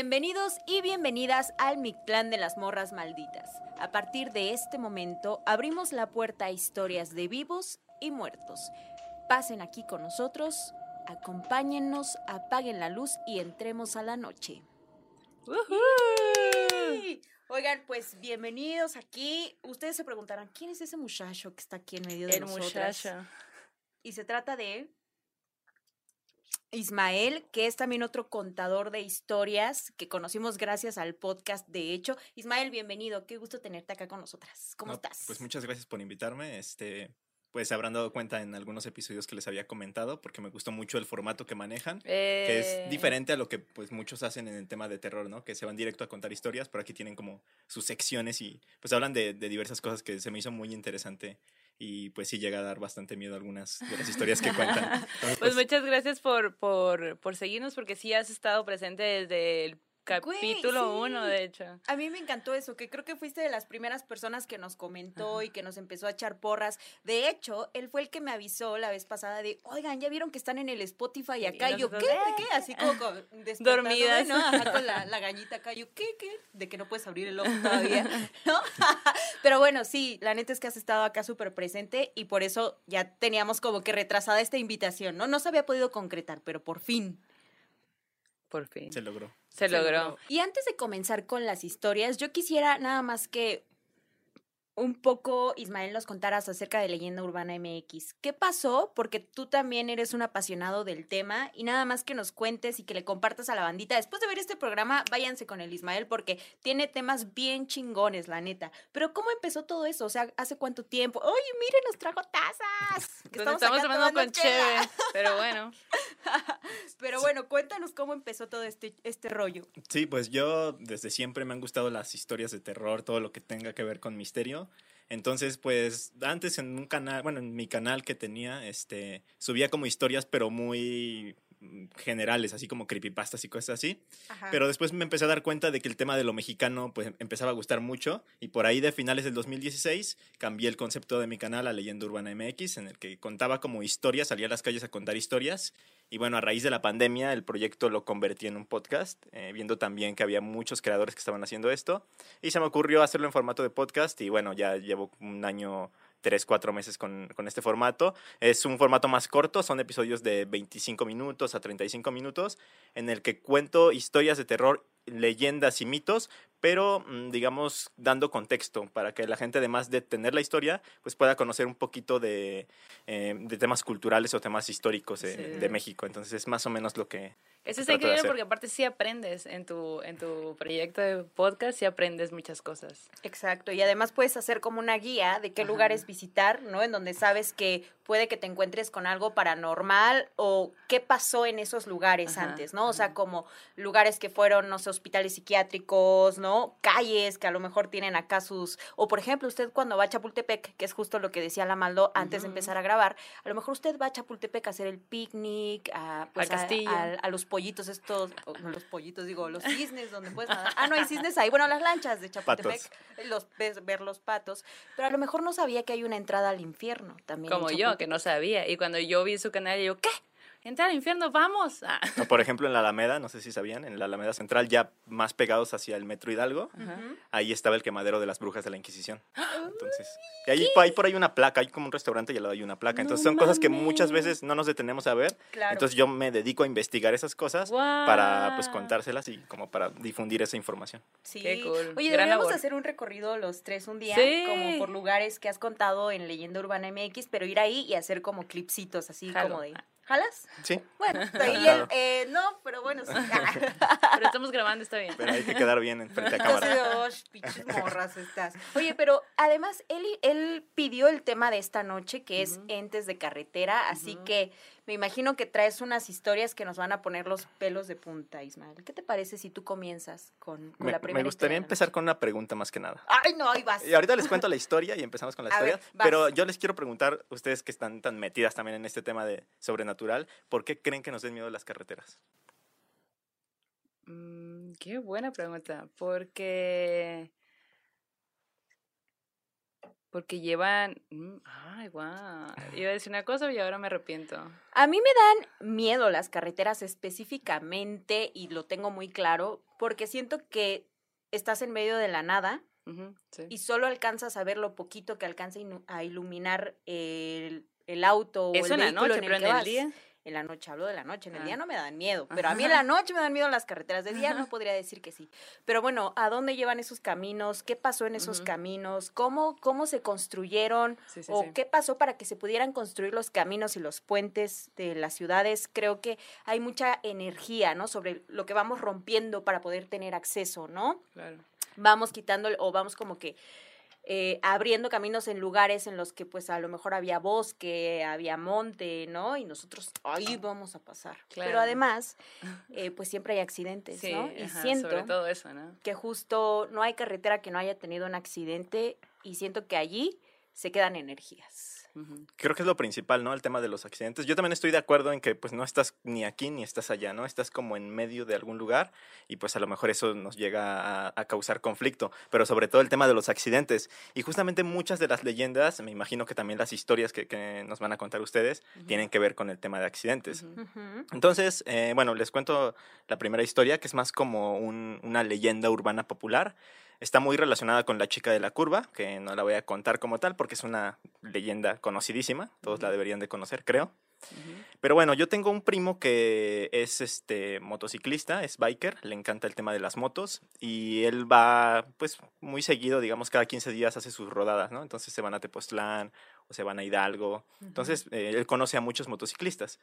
Bienvenidos y bienvenidas al Mictlán de las Morras Malditas. A partir de este momento abrimos la puerta a historias de vivos y muertos. Pasen aquí con nosotros, acompáñennos, apaguen la luz y entremos a la noche. ¡Yay! Oigan, pues bienvenidos aquí. Ustedes se preguntarán, ¿quién es ese muchacho que está aquí en medio de El nosotras? muchacho. Y se trata de Ismael, que es también otro contador de historias que conocimos gracias al podcast. De hecho, Ismael, bienvenido. Qué gusto tenerte acá con nosotras. ¿Cómo No, estás? Pues muchas gracias por invitarme. Este, pues se habrán dado cuenta en algunos episodios que les había comentado, porque me gustó mucho el formato que manejan, que Eh, es diferente a lo que pues muchos hacen en el tema de terror, ¿no? Que se van directo a contar historias, pero aquí tienen como sus secciones y pues hablan de, de diversas cosas que se me hizo muy interesante y pues sí llega a dar bastante miedo algunas de las historias que cuentan. Entonces, Pues muchas gracias por, por, por seguirnos, porque sí has estado presente desde el Capítulo sí. uno, de hecho. A mí me encantó eso, que creo que fuiste de las primeras personas que nos comentó y que nos empezó a echar porras. De hecho, él fue el que me avisó la vez pasada de, oigan, ya vieron que están en el Spotify acá. Y Y yo, ¿qué? nosotros, ¿De qué? Así como Dormidas. ¿no? Ajá, con la, la gañita acá. Yo, ¿qué? ¿Qué? De que no puedes abrir el ojo todavía, ¿no? Pero bueno, sí, la neta es que has estado acá súper presente y por eso ya teníamos como que retrasada esta invitación, ¿no? No se había podido concretar, pero por fin. Por fin. se logró. Se logró. Y antes de comenzar con las historias, yo quisiera nada más que un poco, Ismael, nos contaras acerca de Leyenda Urbana MX. ¿Qué pasó? Porque tú también eres un apasionado del tema y nada más que nos cuentes y que le compartas a la bandita. Después de ver este programa, váyanse con el Ismael porque tiene temas bien chingones, la neta. Pero ¿cómo empezó todo eso? O sea, ¿hace cuánto tiempo? Oye, miren, nos trajo tazas. Que estamos acá tomando con chévere, pero bueno. Pero bueno, cuéntanos cómo empezó todo este, este rollo. Sí, pues yo desde siempre me han gustado las historias de terror, todo lo que tenga que ver con misterio. Entonces, pues antes en un canal, bueno, en mi canal que tenía, este, subía como historias, pero muy generales, así como creepypastas y cosas así. Ajá. Pero después me empecé a dar cuenta de que el tema de lo mexicano pues empezaba a gustar mucho y por ahí de finales del 2016 cambié el concepto de mi canal a Leyenda Urbana MX en el que contaba como historias, salía a las calles a contar historias y bueno, a raíz de la pandemia el proyecto lo convertí en un podcast, eh, viendo también que había muchos creadores que estaban haciendo esto y se me ocurrió hacerlo en formato de podcast y bueno, ya llevo un año tres, cuatro meses con, con este formato. Es un formato más corto, son episodios de 25 minutos a 35 minutos, en el que cuento historias de terror, leyendas y mitos, pero mm, digamos dando contexto para que la gente además de tener la historia, pues pueda conocer un poquito de, eh, de temas culturales o temas históricos de, Sí. de México. Entonces es más o menos lo que... Eso está increíble porque aparte sí aprendes en tu, en tu proyecto de podcast, sí aprendes muchas cosas. Exacto, y además puedes hacer como una guía de qué Ajá. lugares visitar, ¿no? En donde sabes que puede que te encuentres con algo paranormal o qué pasó en esos lugares Ajá, antes, ¿no? O sea, como lugares que fueron, no sé, hospitales psiquiátricos, ¿no? Calles que a lo mejor tienen acá sus... O por ejemplo, usted cuando va a Chapultepec, que es justo lo que decía la Maldo antes de empezar a grabar, a lo mejor usted va a Chapultepec a hacer el picnic, a, pues, Al a- castillo. a los pollitos estos, o no los pollitos, digo, los cisnes donde puedes nadar. Ah, no hay cisnes ahí. Bueno, las lanchas de Chapultepec, los ves, ver los patos, pero a lo mejor no sabía que hay una entrada al infierno también. Como yo, que no sabía. Y cuando yo vi su canal, yo, ¿qué? ¿Entrar al infierno? ¡Vamos! Ah. o por ejemplo, en la Alameda, no sé si sabían, en la Alameda Central, ya más pegados hacia el Metro Hidalgo, ahí estaba el quemadero de las brujas de la Inquisición. Entonces, y ahí, ahí por ahí una placa, hay como un restaurante y al lado hay una placa. Entonces No son cosas que muchas veces no nos detenemos a ver. Claro. Entonces yo me dedico a investigar esas cosas para pues contárselas y como para difundir esa información. Sí. Qué cool. Oye, Gran deberíamos labor. hacer un recorrido los tres un día, Sí. como por lugares que has contado en Leyenda Urbana MX, pero ir ahí y hacer como clipsitos así Jalo. como de. ¿Jalas? Sí, Bueno, ahí, Claro. eh, no, pero bueno, sí. Pero estamos grabando, está bien. pero hay que quedar bien en frente a Entonces, cámara. "Oh, pinches morras estas. Oye, pero además él, él pidió el tema de esta noche, que es entes de carretera, así que me imagino que traes unas historias que nos van a poner los pelos de punta, Ismael. ¿Qué te parece si tú comienzas con, con Me, la primera me gustaría empezar con una pregunta más que nada. Ay, no, ahí vas. Y ahorita les cuento la historia y empezamos con la A historia. ver, pero yo les quiero preguntar, ustedes que están tan metidas también en este tema de sobrenatural, ¿por qué creen que nos den miedo las carreteras? Mm, qué buena pregunta, porque Porque llevan. mm, Ay, guau. Iba a decir una cosa y ahora me arrepiento. A mí me dan miedo las carreteras específicamente y lo tengo muy claro porque siento que estás en medio de la nada sí. y solo alcanzas a ver lo poquito que alcanza a iluminar el, el auto o Eso el en la vehículo noche, en el pero en que el vas. día. En la noche, hablo de la noche. En el Ah. día no me dan miedo, pero a mí en la noche me dan miedo las carreteras. De día no podría decir que sí. Pero bueno, ¿a dónde llevan esos caminos? ¿Qué pasó en esos caminos? ¿Cómo, ¿Cómo se construyeron? Sí, sí, ¿O sí. qué pasó para que se pudieran construir los caminos y los puentes de las ciudades? Creo que hay mucha energía, ¿no? Sobre lo que vamos rompiendo para poder tener acceso, ¿no? Claro. vamos quitando o vamos como que eh, abriendo caminos en lugares en los que pues a lo mejor había bosque, había monte, ¿no? Y nosotros ahí vamos a pasar. Pero además, eh, pues siempre hay accidentes, Sí, ¿no? Y ajá, siento sobre todo eso, ¿no? que justo no hay carretera que no haya tenido un accidente y siento que allí se quedan energías. Ujú. Creo que es lo principal, ¿no? El tema de los accidentes. Yo también estoy de acuerdo en que pues no estás ni aquí ni estás allá, ¿no? Estás como en medio de algún lugar y pues a lo mejor eso nos llega a, a causar conflicto, pero sobre todo el tema de los accidentes. Y justamente muchas de las leyendas, me imagino que también las historias que, que nos van a contar ustedes, tienen que ver con el tema de accidentes. Ujú. Ujú. Entonces, eh, bueno, les cuento la primera historia, que es más como un- una leyenda urbana popular. Está muy relacionada con la chica de la curva, que no la voy a contar como tal, porque es una leyenda conocidísima. Todos la deberían de conocer, creo. Pero bueno, yo tengo un primo que es este motociclista, es biker, le encanta el tema de las motos y él va pues muy seguido, digamos cada 15 días hace sus rodadas, ¿no? Entonces se van a Tepoztlán o se van a Hidalgo. Entonces eh, él conoce a muchos motociclistas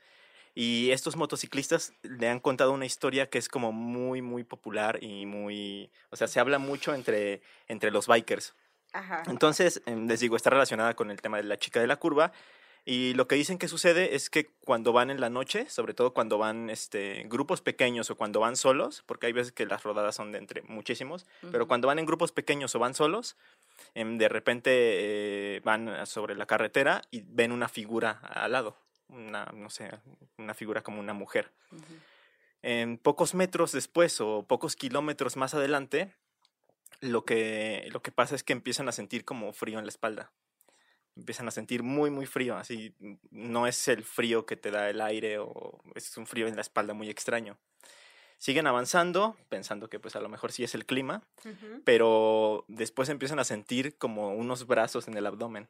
y estos motociclistas le han contado una historia que es como muy muy popular y muy, o sea, se habla mucho entre entre los bikers. Ajá. Entonces, em, les digo, está relacionada con el tema de la chica de la curva. Y lo que dicen que sucede es que cuando van en la noche, sobre todo cuando van este, grupos pequeños o cuando van solos, porque hay veces que las rodadas son de entre muchísimos, pero cuando van en grupos pequeños o van solos, em, de repente eh, van sobre la carretera y ven una figura al lado, una, no sé, una figura como una mujer. En pocos metros después o pocos kilómetros más adelante, lo que, lo que pasa es que empiezan a sentir como frío en la espalda. Empiezan a sentir muy, muy frío. Así, no es el frío que te da el aire o es un frío en la espalda muy extraño. Siguen avanzando, pensando que pues a lo mejor sí es el clima, pero después empiezan a sentir como unos brazos en el abdomen,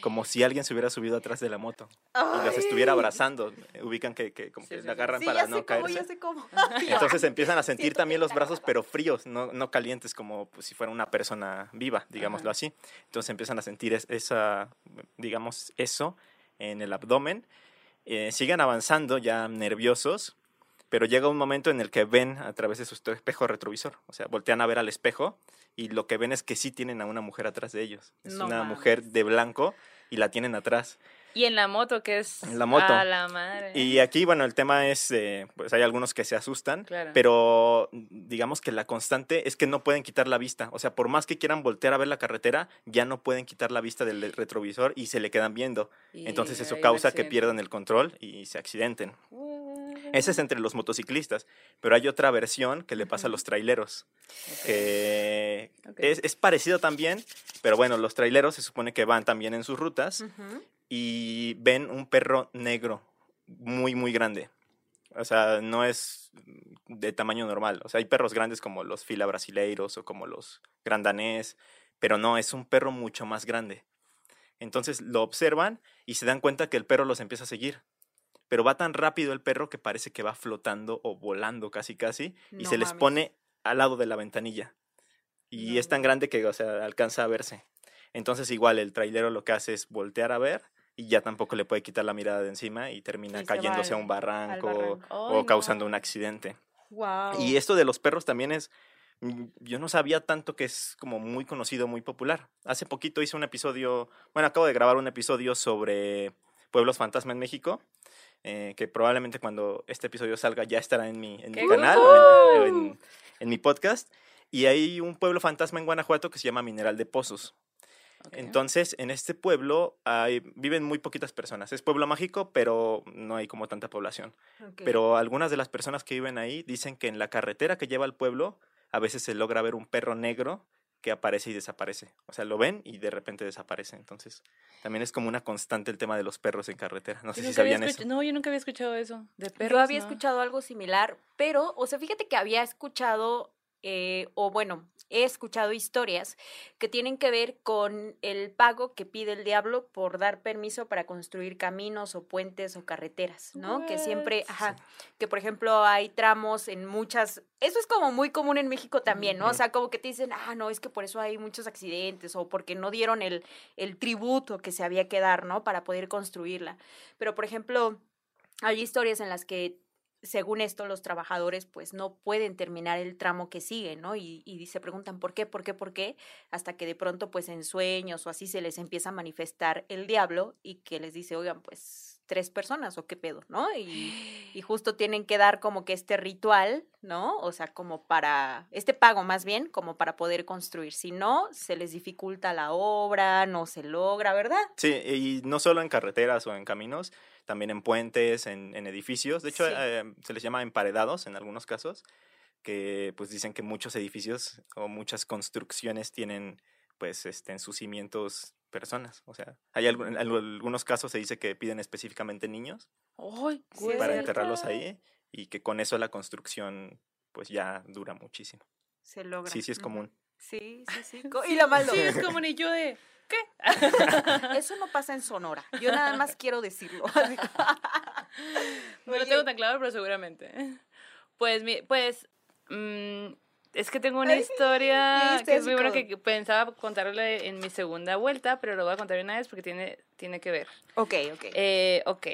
como si alguien se hubiera subido atrás de la moto y las estuviera abrazando. Ubican que, que como Sí, que sí, la agarran Sí, para ya no sé cómo, caerse. ya sé cómo. Entonces empiezan a sentir Siento también los brazos, pero fríos, no, no calientes como pues, si fuera una persona viva, digámoslo Ajá. así. Entonces empiezan a sentir es- esa, digamos, eso en el abdomen. Eh, siguen avanzando ya nerviosos, pero llega un momento en el que ven a través de su espejo retrovisor. O sea, voltean a ver al espejo y lo que ven es que sí tienen a una mujer atrás de ellos. Es No una mames. mujer de blanco y la tienen atrás. Y en la moto, que es. En la moto. A la madre. Y aquí, bueno, el tema es, eh, pues hay algunos que se asustan, Claro. pero digamos que la constante es que no pueden quitar la vista. O sea, por más que quieran voltear a ver la carretera, ya no pueden quitar la vista del retrovisor y se le quedan viendo. Y Entonces eso causa que pierdan el control y se accidenten. What? Ese es entre los motociclistas, pero hay otra versión que le pasa a los traileros, Ok. que Ok. es, es parecido también, pero bueno, los traileros se supone que van también en sus rutas y ven un perro negro muy, muy grande. O sea, no es de tamaño normal. O sea, hay perros grandes como los fila brasileiros o como los grandanés, pero no, es un perro mucho más grande. Entonces lo observan y se dan cuenta que el perro los empieza a seguir. Pero va tan rápido el perro que parece que va flotando o volando casi casi y No se les pone al lado de la ventanilla. Y No es tan grande que, o sea, alcanza a verse. Entonces igual el trailero lo que hace es voltear a ver y ya tampoco le puede quitar la mirada de encima y termina Y cayéndose a un barranco, barranco. o causando un accidente. Wow. Y esto de los perros también es, mm, yo no sabía tanto que es como muy conocido, muy popular. Hace poquito hice un episodio, bueno, acabo de grabar un episodio sobre pueblos fantasma en México, eh, que probablemente cuando este episodio salga ya estará en mi, en mi ¡Qué canal, en, en- en mi podcast. Y hay un pueblo fantasma en Guanajuato que se llama Mineral de Pozos. Entonces, en este pueblo hay, viven muy poquitas personas. Es pueblo mágico, pero no hay como tanta población. Pero algunas de las personas que viven ahí dicen que en la carretera que lleva al pueblo a veces se logra ver un perro negro que aparece y desaparece. O sea, lo ven y de repente desaparece. Entonces, también es como una constante el tema de los perros en carretera. No sé Yo si sabían eso. No, yo nunca había escuchado eso. De perros. Yo había no. escuchado algo similar, pero, o sea, fíjate que había escuchado, eh, o bueno, he escuchado historias que tienen que ver con el pago que pide el diablo por dar permiso para construir caminos o puentes o carreteras, ¿no? Que siempre, ajá, que por ejemplo hay tramos en muchas, eso es como muy común en México también, ¿no? O sea, como que te dicen, ah, no, es que por eso hay muchos accidentes o porque no dieron el, el tributo que se había que dar, ¿no? Para poder construirla. Pero, por ejemplo, hay historias en las que según esto los trabajadores pues no pueden terminar el tramo que sigue, ¿no? Y, y se preguntan por qué, por qué, por qué, hasta que de pronto pues en sueños o así se les empieza a manifestar el diablo y que les dice, oigan, pues tres personas o qué pedo, ¿no? Y, y justo tienen que dar como que este ritual, ¿no? O sea, como para, este pago más bien, como para poder construir. Si no, se les dificulta la obra, no se logra, ¿verdad? Sí, y no solo en carreteras o en caminos, también en puentes, en, en edificios. De hecho, Sí. eh, se les llama emparedados en algunos casos, que pues dicen que muchos edificios o muchas construcciones tienen pues este, en sus cimientos personas. O sea, hay en algu- algunos casos se dice que piden específicamente niños Ay, güey. para cierto. enterrarlos ahí y que con eso la construcción pues ya dura muchísimo. Se logra. Sí, sí es común. Sí, sí, sí. Y la malo. Sí, es como ni yo de. ¿Qué? Eso no pasa en Sonora. Yo nada más quiero decirlo. No lo tengo tan claro, pero seguramente. Pues, mi, pues, mm, es que tengo una historia que es muy buena que pensaba contarle en mi segunda vuelta, pero lo voy a contar una vez porque tiene, tiene que ver. Ok, ok. Eh, ok.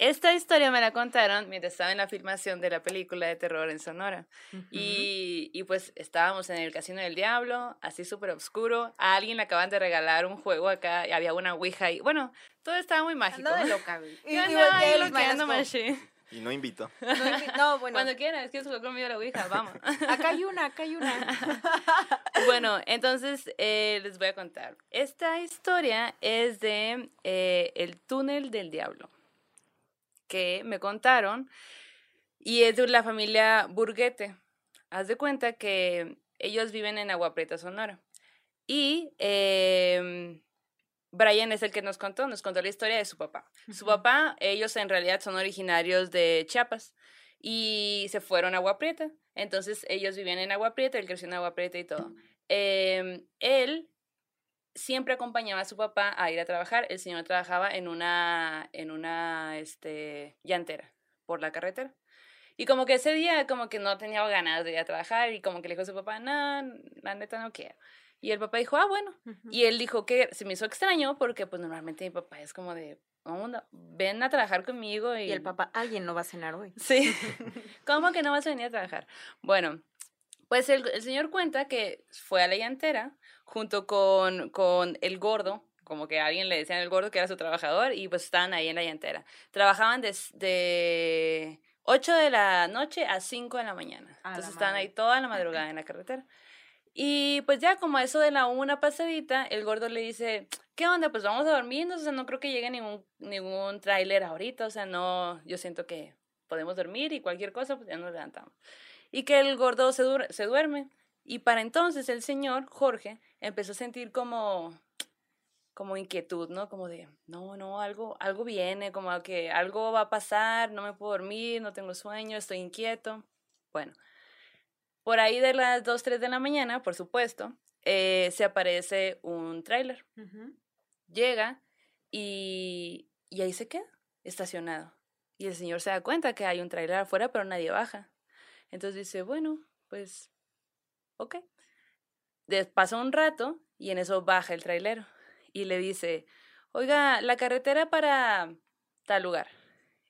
Esta historia me la contaron mientras estaba en la filmación de la película de terror en Sonora. Y, y pues estábamos en el Casino del Diablo, así súper oscuro. A alguien le acaban de regalar un juego acá y había una ouija y bueno, todo estaba muy mágico. Ando de loca. Y- Yo andaba y no invito. No, invi- no, bueno. Cuando quieras, ¿quieres jugar conmigo a la ouija? Vamos. Acá hay una, acá hay una. bueno, entonces eh, les voy a contar. Esta historia es de eh, El túnel del diablo, que me contaron, y es de la familia Burguete. Haz de cuenta que ellos viven en Agua Prieta, Sonora. Y em, Brian es el que nos contó, nos contó la historia de su papá. Su papá, ellos en realidad son originarios de Chiapas y se fueron a Agua Prieta. Entonces ellos vivían en Agua Prieta, él creció en Agua Prieta y todo. Em, él siempre acompañaba a su papá a ir a trabajar. El señor trabajaba en una, en una este, llantera por la carretera. Y como que ese día como que no tenía ganas de ir a trabajar y como que le dijo a su papá, no, la neta no quiero. Y el papá dijo, ah, bueno. Y él dijo que se me hizo extraño porque pues normalmente mi papá es como de, onda, ven a trabajar conmigo y... Y el papá, alguien no va a cenar hoy. Sí. ¿Cómo que no vas a venir a trabajar? Bueno, pues el, el señor cuenta que fue a la llantera junto con, con el gordo, como que a alguien le decían el gordo que era su trabajador, y pues estaban ahí en la llantera. Trabajaban de, de 8 de la noche a 5 de la mañana. A la Entonces estaban madre. ahí toda la madrugada en la carretera. Y pues ya como a eso de la una pasadita, el gordo le dice, ¿qué onda? Pues vamos a dormirnos, o sea, no creo que llegue ningún, ningún tráiler ahorita, o sea, no, yo siento que podemos dormir y cualquier cosa, pues ya nos levantamos. Y que el gordo se, dur- se duerme. Y para entonces el señor, Jorge, empezó a sentir como, como inquietud, ¿no? Como de, no, no, algo, algo viene, como que algo va a pasar, no me puedo dormir, no tengo sueño, estoy inquieto. Bueno, por ahí de las 2, 3 de la mañana, por supuesto, eh, se aparece un tráiler. Llega y, y ahí se queda, estacionado. Y el señor se da cuenta que hay un tráiler afuera, pero nadie baja. Entonces dice, bueno, pues, ok. Pasa un rato y en eso baja el trailero y le dice, oiga, la carretera para tal lugar.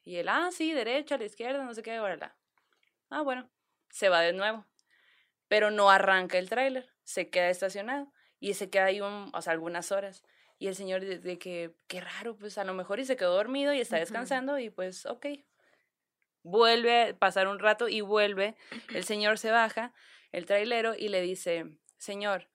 Y él, ah, sí, derecha, a la izquierda, no sé qué, órala. Ah, bueno, se va de nuevo. Pero no arranca el tráiler, se queda estacionado y se queda ahí un, o sea, algunas horas. Y el señor de, de que, qué raro, pues a lo mejor y se quedó dormido y está descansando y pues, ok. Vuelve a pasar un rato y vuelve. El señor se baja, el trailero, y le dice, señor,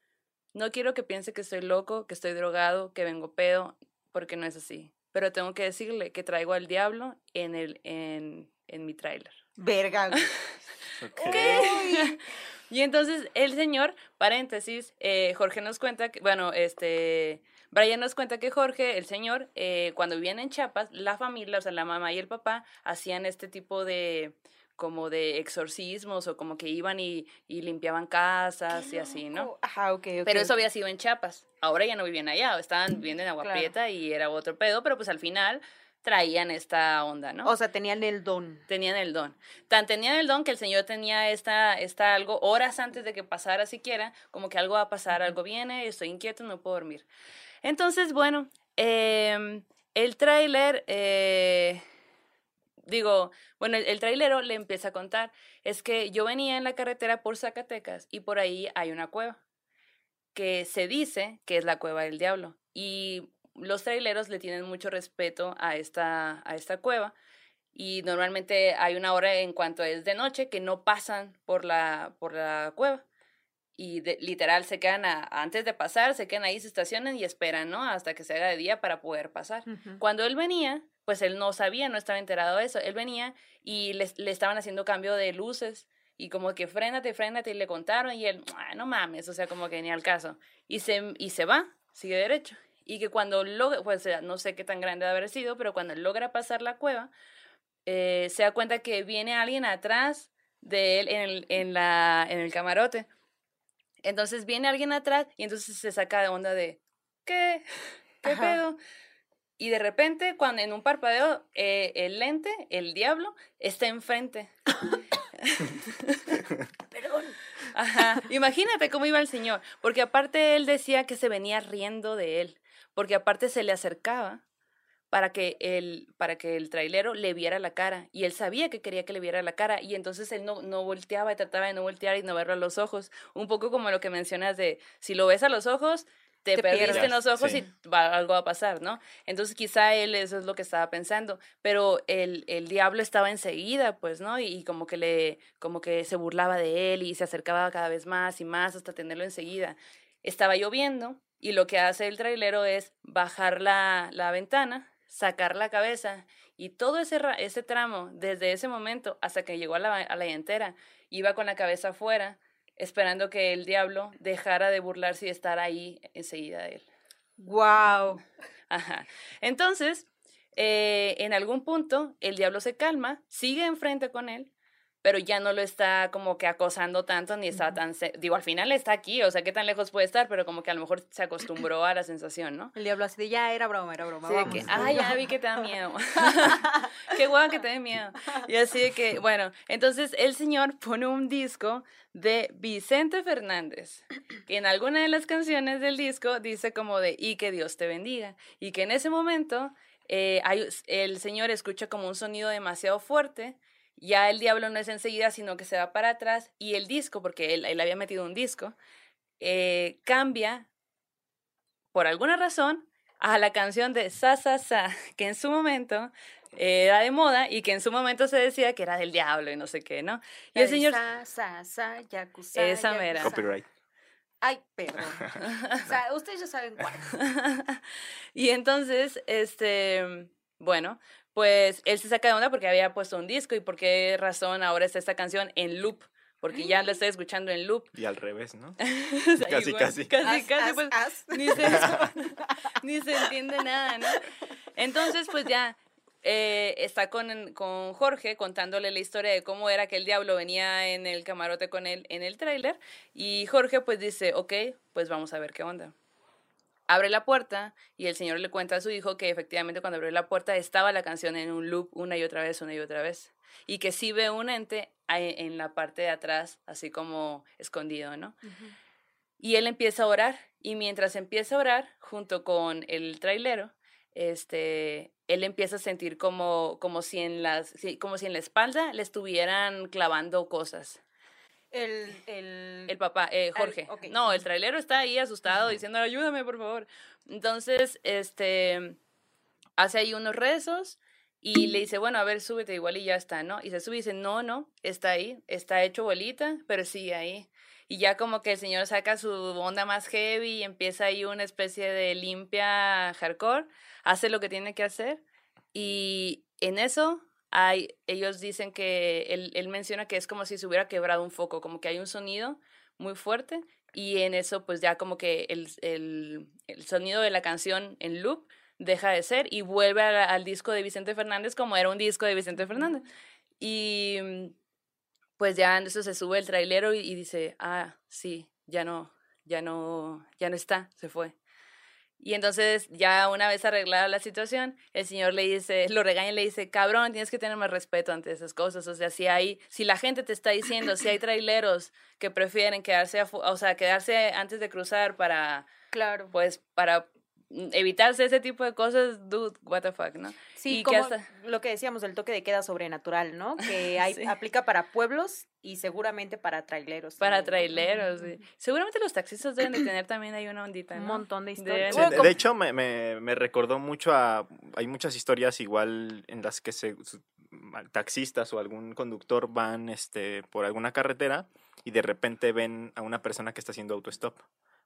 no quiero que piense que estoy loco, que estoy drogado, que vengo pedo, porque no es así. Pero tengo que decirle que traigo al diablo en, el, en, en mi tráiler. Verga, güey. Ok. Uy. Y entonces el señor, paréntesis, eh, Jorge nos cuenta que, bueno, este, Brian nos cuenta que Jorge, el señor, eh, cuando vivían en Chiapas, la familia, o sea, la mamá y el papá, hacían este tipo de como de exorcismos o como que iban y, y limpiaban casas y así, ¿no? Ajá, ok, ok. Pero eso había sido en Chiapas. Ahora ya no vivían allá, estaban viviendo en Agua Claro. Prieta y era otro pedo, pero pues al final traían esta onda, ¿no? O sea, tenían el don. tenían el don. Tan tenían el don que el Señor tenía esta, esta algo horas antes de que pasara siquiera, como que algo va a pasar, algo viene, estoy inquieto, no puedo dormir. Entonces, bueno, em, el tráiler, eh, digo, bueno, el, el trailero le empieza a contar, es que yo venía en la carretera por Zacatecas y por ahí hay una cueva que se dice que es la cueva del diablo. Y los traileros le tienen mucho respeto a esta, a esta cueva. Y normalmente hay una hora en cuanto es de noche que no pasan por la, por la cueva. Y de- literal se quedan a- antes de pasar, se quedan ahí, se estacionan y esperan, ¿no? Hasta que se haga de día para poder pasar. Cuando él venía, pues él no sabía, no estaba enterado de eso. Él venía y le, le estaban haciendo cambio de luces y como que frénate, frénate y le contaron y él, "Ah, no mames, o sea, como que ni al caso. Y se, y se va, sigue derecho. Y que cuando logra, pues eh, no sé qué tan grande debe haber sido, pero cuando logra pasar la cueva, eh, se da cuenta que viene alguien atrás de él en el, en la, en el camarote. Entonces viene alguien atrás y entonces se saca de onda de, ¿qué? ¿Qué Ajá. pedo? Y de repente, cuando en un parpadeo, eh, el lente, el diablo, está enfrente. Perdón. Ajá. Imagínate cómo iba el señor. Porque aparte él decía que se venía riendo de él. Porque aparte se le acercaba para que el, para que el trailero le viera la cara. Y él sabía que quería que le viera la cara. Y entonces él no, no volteaba y trataba de no voltear y no verlo a los ojos. Un poco como lo que mencionas de si lo ves a los ojos, te, Te perdiste en los ojos Sí. y va- algo va a pasar, ¿no? Entonces quizá él eso es lo que estaba pensando, pero el, el diablo estaba enseguida, pues, ¿no? Y, y como que le, como que se burlaba de él y se acercaba cada vez más y más hasta tenerlo enseguida. Estaba lloviendo y lo que hace el trailero es bajar la, la ventana, sacar la cabeza y todo ese, ese tramo, desde ese momento hasta que llegó a la, a la llantera, iba con la cabeza afuera, esperando que el diablo dejara de burlarse y estar ahí enseguida de él. Wow. Ajá. Entonces, eh, en algún punto, el diablo se calma, sigue enfrente con él, pero ya no lo está como que acosando tanto, ni está tan... Digo, al final está aquí, o sea, ¿qué tan lejos puede estar? Pero como que a lo mejor se acostumbró a la sensación, ¿no? El diablo así de ya era broma, era broma. Sí, de vamos. que, ah, ya vi que te da miedo. Qué guay que te dé miedo. Y así de que, bueno, entonces el señor pone un disco de Vicente Fernández, que en alguna de las canciones del disco dice como de, y que Dios te bendiga. Y que en ese momento eh, hay- el señor escucha como un sonido demasiado fuerte. Ya el diablo no es enseguida, sino que se va para atrás. Y el disco, porque él, él había metido un disco, eh, cambia por alguna razón a la canción de Sa Sa Sa, que en su momento era de moda y que en su momento se decía que era del diablo y no sé qué, ¿no? Y el señor... Sa, sa, sa, yakuza, Esa mera. Copyright. Ay, perdón. O sea, ustedes ya saben cuál. y entonces, este, bueno, pues él se saca de onda porque había puesto un disco y por qué razón ahora está esta canción en loop, porque ya la estoy escuchando en loop. Y al revés, ¿no? O sea, Casi, igual, casi. Casi, As, casi, as, pues, as. ni se, ni se entiende nada, ¿no? Entonces, pues ya eh, está con, con Jorge contándole la historia de cómo era que el diablo venía en el camarote con él en el tráiler y Jorge pues dice, ok, pues vamos a ver qué onda. Abre la puerta y el señor le cuenta a su hijo que efectivamente cuando abrió la puerta estaba la canción en un loop una y otra vez, una y otra vez. Y que sí ve un ente ahí en la parte de atrás, así como escondido, ¿no? Y él empieza a orar, y mientras empieza a orar, junto con el trailero, este, él empieza a sentir como, como, si en las, como si en la espalda le estuvieran clavando cosas. El, el, El papá, eh, Jorge. No, el trailero está ahí asustado diciendo, ayúdame, por favor. Entonces, este, hace ahí unos rezos y le dice, bueno, a ver, súbete igual y ya está, ¿no? Y se sube y dice, no, no, está ahí, está hecho bolita, pero sigue ahí. Y ya como que el señor saca su onda más heavy y empieza ahí una especie de limpia hardcore, hace lo que tiene que hacer y en eso hay, ellos dicen que él, él menciona que es como si se hubiera quebrado un foco, como que hay un sonido muy fuerte y en eso pues ya como que el, el, el sonido de la canción en loop deja de ser y vuelve al, al disco de Vicente Fernández como era un disco de Vicente Fernández. Y mm, pues ya en eso se sube el trailero y, y dice, ah, sí, ya no, ya no, ya no está, se fue. Y entonces, ya una vez arreglada la situación, el señor le dice, lo regaña y le dice, cabrón, tienes que tener más respeto ante esas cosas. O sea, si hay, si la gente te está diciendo, si hay traileros que prefieren quedarse, afu- o sea, quedarse antes de cruzar para, Claro. pues, para evitarse ese tipo de cosas, dude, what the fuck, ¿no? Sí, y que como hasta- lo que decíamos del toque de queda sobrenatural, ¿no? Que hay, Sí. aplica para pueblos y seguramente para traileros. Para también, ¿no? traileros, sí. Seguramente los taxistas deben de tener también ahí una ondita, Un montón de historias. Sí, de, hecho, me, me, me recordó mucho a... Hay muchas historias igual en las que se, taxistas o algún conductor van este, por alguna carretera y de repente ven a una persona que está haciendo autostop,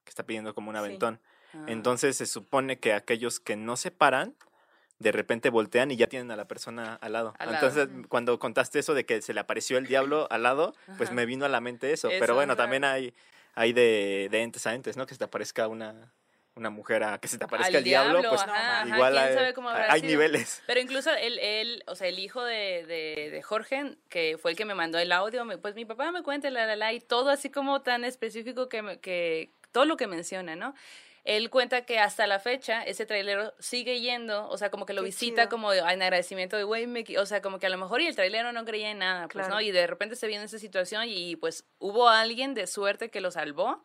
que está pidiendo como un Sí. Ah. Entonces se supone que aquellos que no se paran, de repente voltean y ya tienen a la persona al lado. Al lado. Entonces, cuando contaste eso de que se le apareció el diablo al lado, pues me vino a la mente eso. Eso, Pero bueno, ajá. también hay, hay de, de entes a entes, ¿no? Que se te aparezca una, una mujer a que se te aparezca Al el diablo, diablo, pues ajá, ajá, igual hay, sabe cómo hay niveles. Pero incluso él, él, o sea, el hijo de, de, de Jorge, que fue el que me mandó el audio, pues mi papá me cuenta, la, la, la, y todo así como tan específico que, me- que todo lo que menciona, ¿no? Él cuenta que hasta la fecha ese trailero sigue yendo, o sea, como que lo Qué visita chido. como en agradecimiento de, qui-", o sea, como que a lo mejor y el trailero no creía en nada, pues. ¿no? Y de repente se viene esa situación y pues hubo alguien de suerte que lo salvó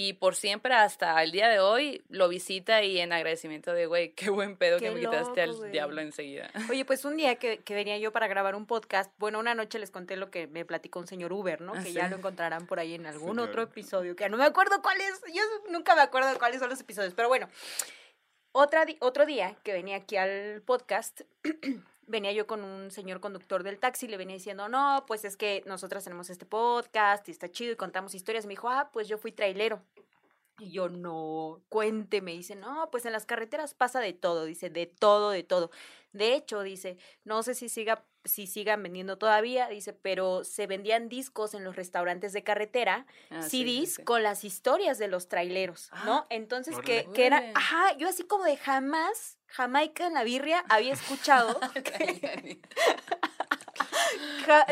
y por siempre hasta el día de hoy lo visita y en agradecimiento de, güey, qué buen pedo Qué que me quitaste al diablo enseguida. Oye, pues un día que, que venía yo para grabar un podcast, bueno, una noche les conté lo que me platicó un señor Uber, ¿no? Ah, Que ya lo encontrarán por ahí en algún Señor. otro episodio, que no me acuerdo cuál es, yo nunca me acuerdo cuáles son los episodios, pero bueno, otra otro día que venía aquí al podcast, venía yo con un señor conductor del taxi, le venía diciendo, no, pues es que nosotras tenemos este podcast y está chido y contamos historias. Me dijo, ah, pues yo fui trailero. Y yo, no, cuénteme. Dice, no, pues en las carreteras pasa de todo. Dice, de todo, de todo. De hecho, dice, no sé si siga, si sigan vendiendo todavía, dice, pero se vendían discos en los restaurantes de carretera, Ah, sí, CDs sí. con las historias de los traileros, ¿no? Ah, Entonces, órale. que, que era, ajá, yo así como de jamás, Jamaica en la birria, había escuchado que-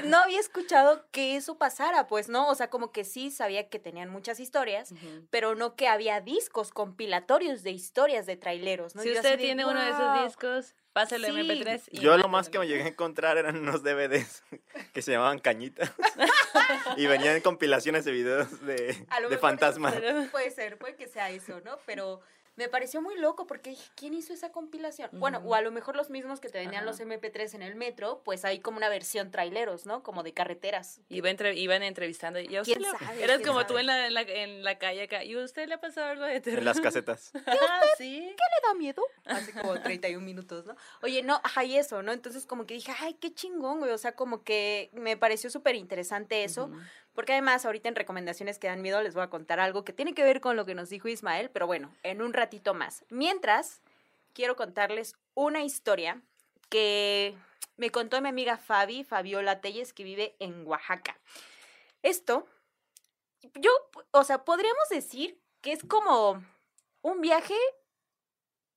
no había escuchado que eso pasara, pues, ¿no? O sea, como que sí sabía que tenían muchas historias, pero no que había discos compilatorios de historias de traileros, ¿no? Si yo usted de, tiene uno de esos discos, páselo Sí. MP3. y Yo lo más que me llegué a encontrar eran unos DVDs que se llamaban cañitas y venían en compilaciones de videos de, A lo de fantasmas. Puede ser, puede que sea eso, ¿no? Pero me pareció muy loco porque dije, ¿quién hizo esa compilación? Bueno, o a lo mejor los mismos que te vendían Ajá. los MP3 en el metro, pues hay como una versión traileros, ¿no? Como de carreteras. Iba entre- iban entrevistando. Y a usted ¿Quién le- sabe? Eras ¿Quién como sabe? tú en la, en, la, en la calle acá. ¿Y a usted le ha pasado algo de terror? En las casetas. Ah, sí. ¿Le da miedo? Hace como 31 minutos, ¿no? Oye, no, ajá, y eso, ¿no? Entonces como que dije, ay, qué chingón, güey. O sea, como que me pareció súper interesante eso. Porque además, ahorita en recomendaciones que dan miedo, les voy a contar algo que tiene que ver con lo que nos dijo Ismael, pero bueno, en un ratito más. Mientras, quiero contarles una historia que me contó mi amiga Fabi, Fabiola Telles, que vive en Oaxaca. Esto, yo, o sea, podríamos decir que es como un viaje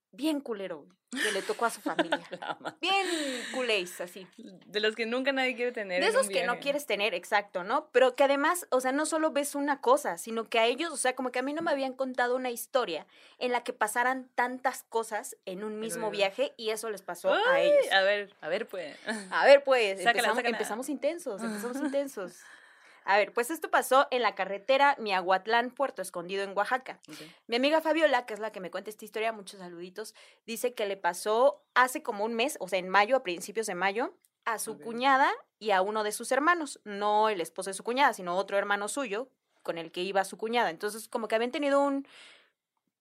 bien culero, que le tocó a su familia. Bien culéis, así. De los que nunca nadie quiere tener. De esos que no quieres tener, exacto, ¿no? Pero que además, o sea, no solo ves una cosa, sino que a ellos, o sea, como que a mí no me habían contado una historia en la que pasaran tantas cosas en un mismo Pero- viaje y eso les pasó a ellos. A ver, a ver, pues. A ver, pues, Sácala, empezamos, sácala. empezamos intensos, empezamos intensos. A ver, pues esto pasó en la carretera Miahuatlán, Puerto Escondido, en Oaxaca. Mi amiga Fabiola, que es la que me cuenta esta historia, muchos saluditos, dice que le pasó hace como un mes, o sea, en mayo, a principios de mayo, a su cuñada y a uno de sus hermanos, no el esposo de su cuñada, sino otro hermano suyo con el que iba su cuñada. Entonces, como que habían tenido un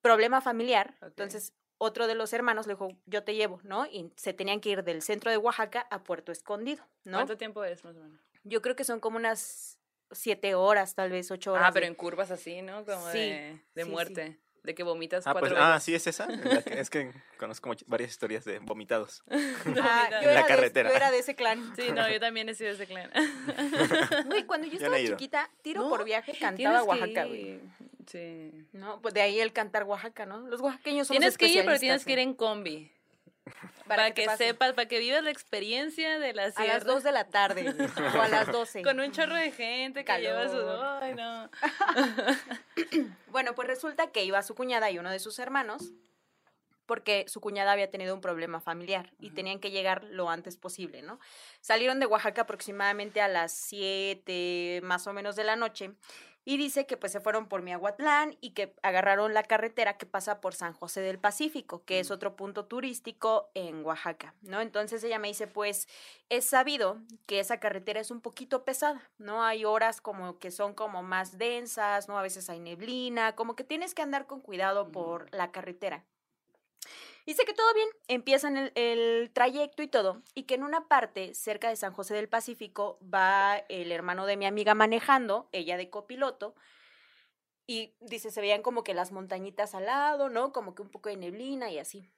problema familiar, entonces otro de los hermanos le dijo, yo te llevo, ¿no? Y se tenían que ir del centro de Oaxaca a Puerto Escondido, ¿no? ¿Cuánto tiempo es más o menos? Yo creo que son como unas siete horas, tal vez ocho horas. Ah, pero de- en curvas así, ¿no? Como Sí, de, de sí, sí. muerte. de que vomitas Ah, cuatro pues, ah, sí, es esa. es que conozco much- varias historias de vomitados. Ah, yo, En la era carretera. De, yo era de ese clan. Sí, no, yo también he sido de ese clan. Güey, cuando yo Yo no estaba he ido. chiquita, tiro No, por viaje cantaba Oaxaca, güey. Sí. No, pues de ahí el cantar Oaxaca, ¿no? Los oaxaqueños son Tienes que ir, pero tienes que ir en combi. Para, que, pase. sepas, para que vivas la experiencia de la A sierra. las 2 de la tarde, o a las 12. Con un chorro de gente que lleva su... Calor. Ay, no. Bueno, pues resulta que iba su cuñada y uno de sus hermanos, porque su cuñada había tenido un problema familiar y tenían que llegar lo antes posible, ¿no? Salieron de Oaxaca aproximadamente a las 7 más o menos de la noche y dice que pues se fueron por Miahuatlán y que agarraron la carretera que pasa por San José del Pacífico, que es otro punto turístico en Oaxaca, ¿no? Entonces ella me dice, pues es sabido que esa carretera es un poquito pesada, ¿no? Hay horas como que son como más densas, ¿no? A veces hay neblina, como que tienes que andar con cuidado por la carretera. Dice que todo bien, empiezan el, trayecto y todo, y que en una parte, cerca de San José del Pacífico, va el hermano de mi amiga manejando, ella de copiloto, y dice, se veían como que las montañitas al lado, ¿no? Como que un poco de neblina y así.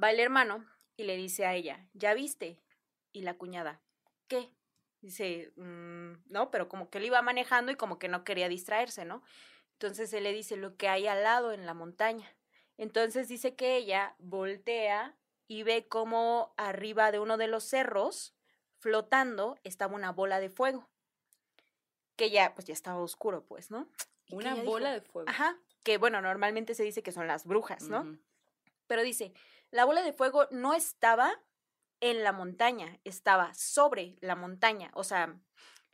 Va el hermano y le dice a ella, ¿ya viste? Y la cuñada, ¿qué? Dice, "Mm, no, pero como que él iba manejando y como que no quería distraerse, ¿no? Entonces él le dice lo que hay al lado en la montaña. Entonces dice que ella voltea y ve como arriba de uno de los cerros, flotando, estaba una bola de fuego. Que ya, pues ya estaba oscuro, pues, ¿no? Una bola dijo, de fuego. Ajá, que bueno, normalmente se dice que son las brujas, ¿no? Pero dice, la bola de fuego no estaba en la montaña, estaba sobre la montaña, o sea,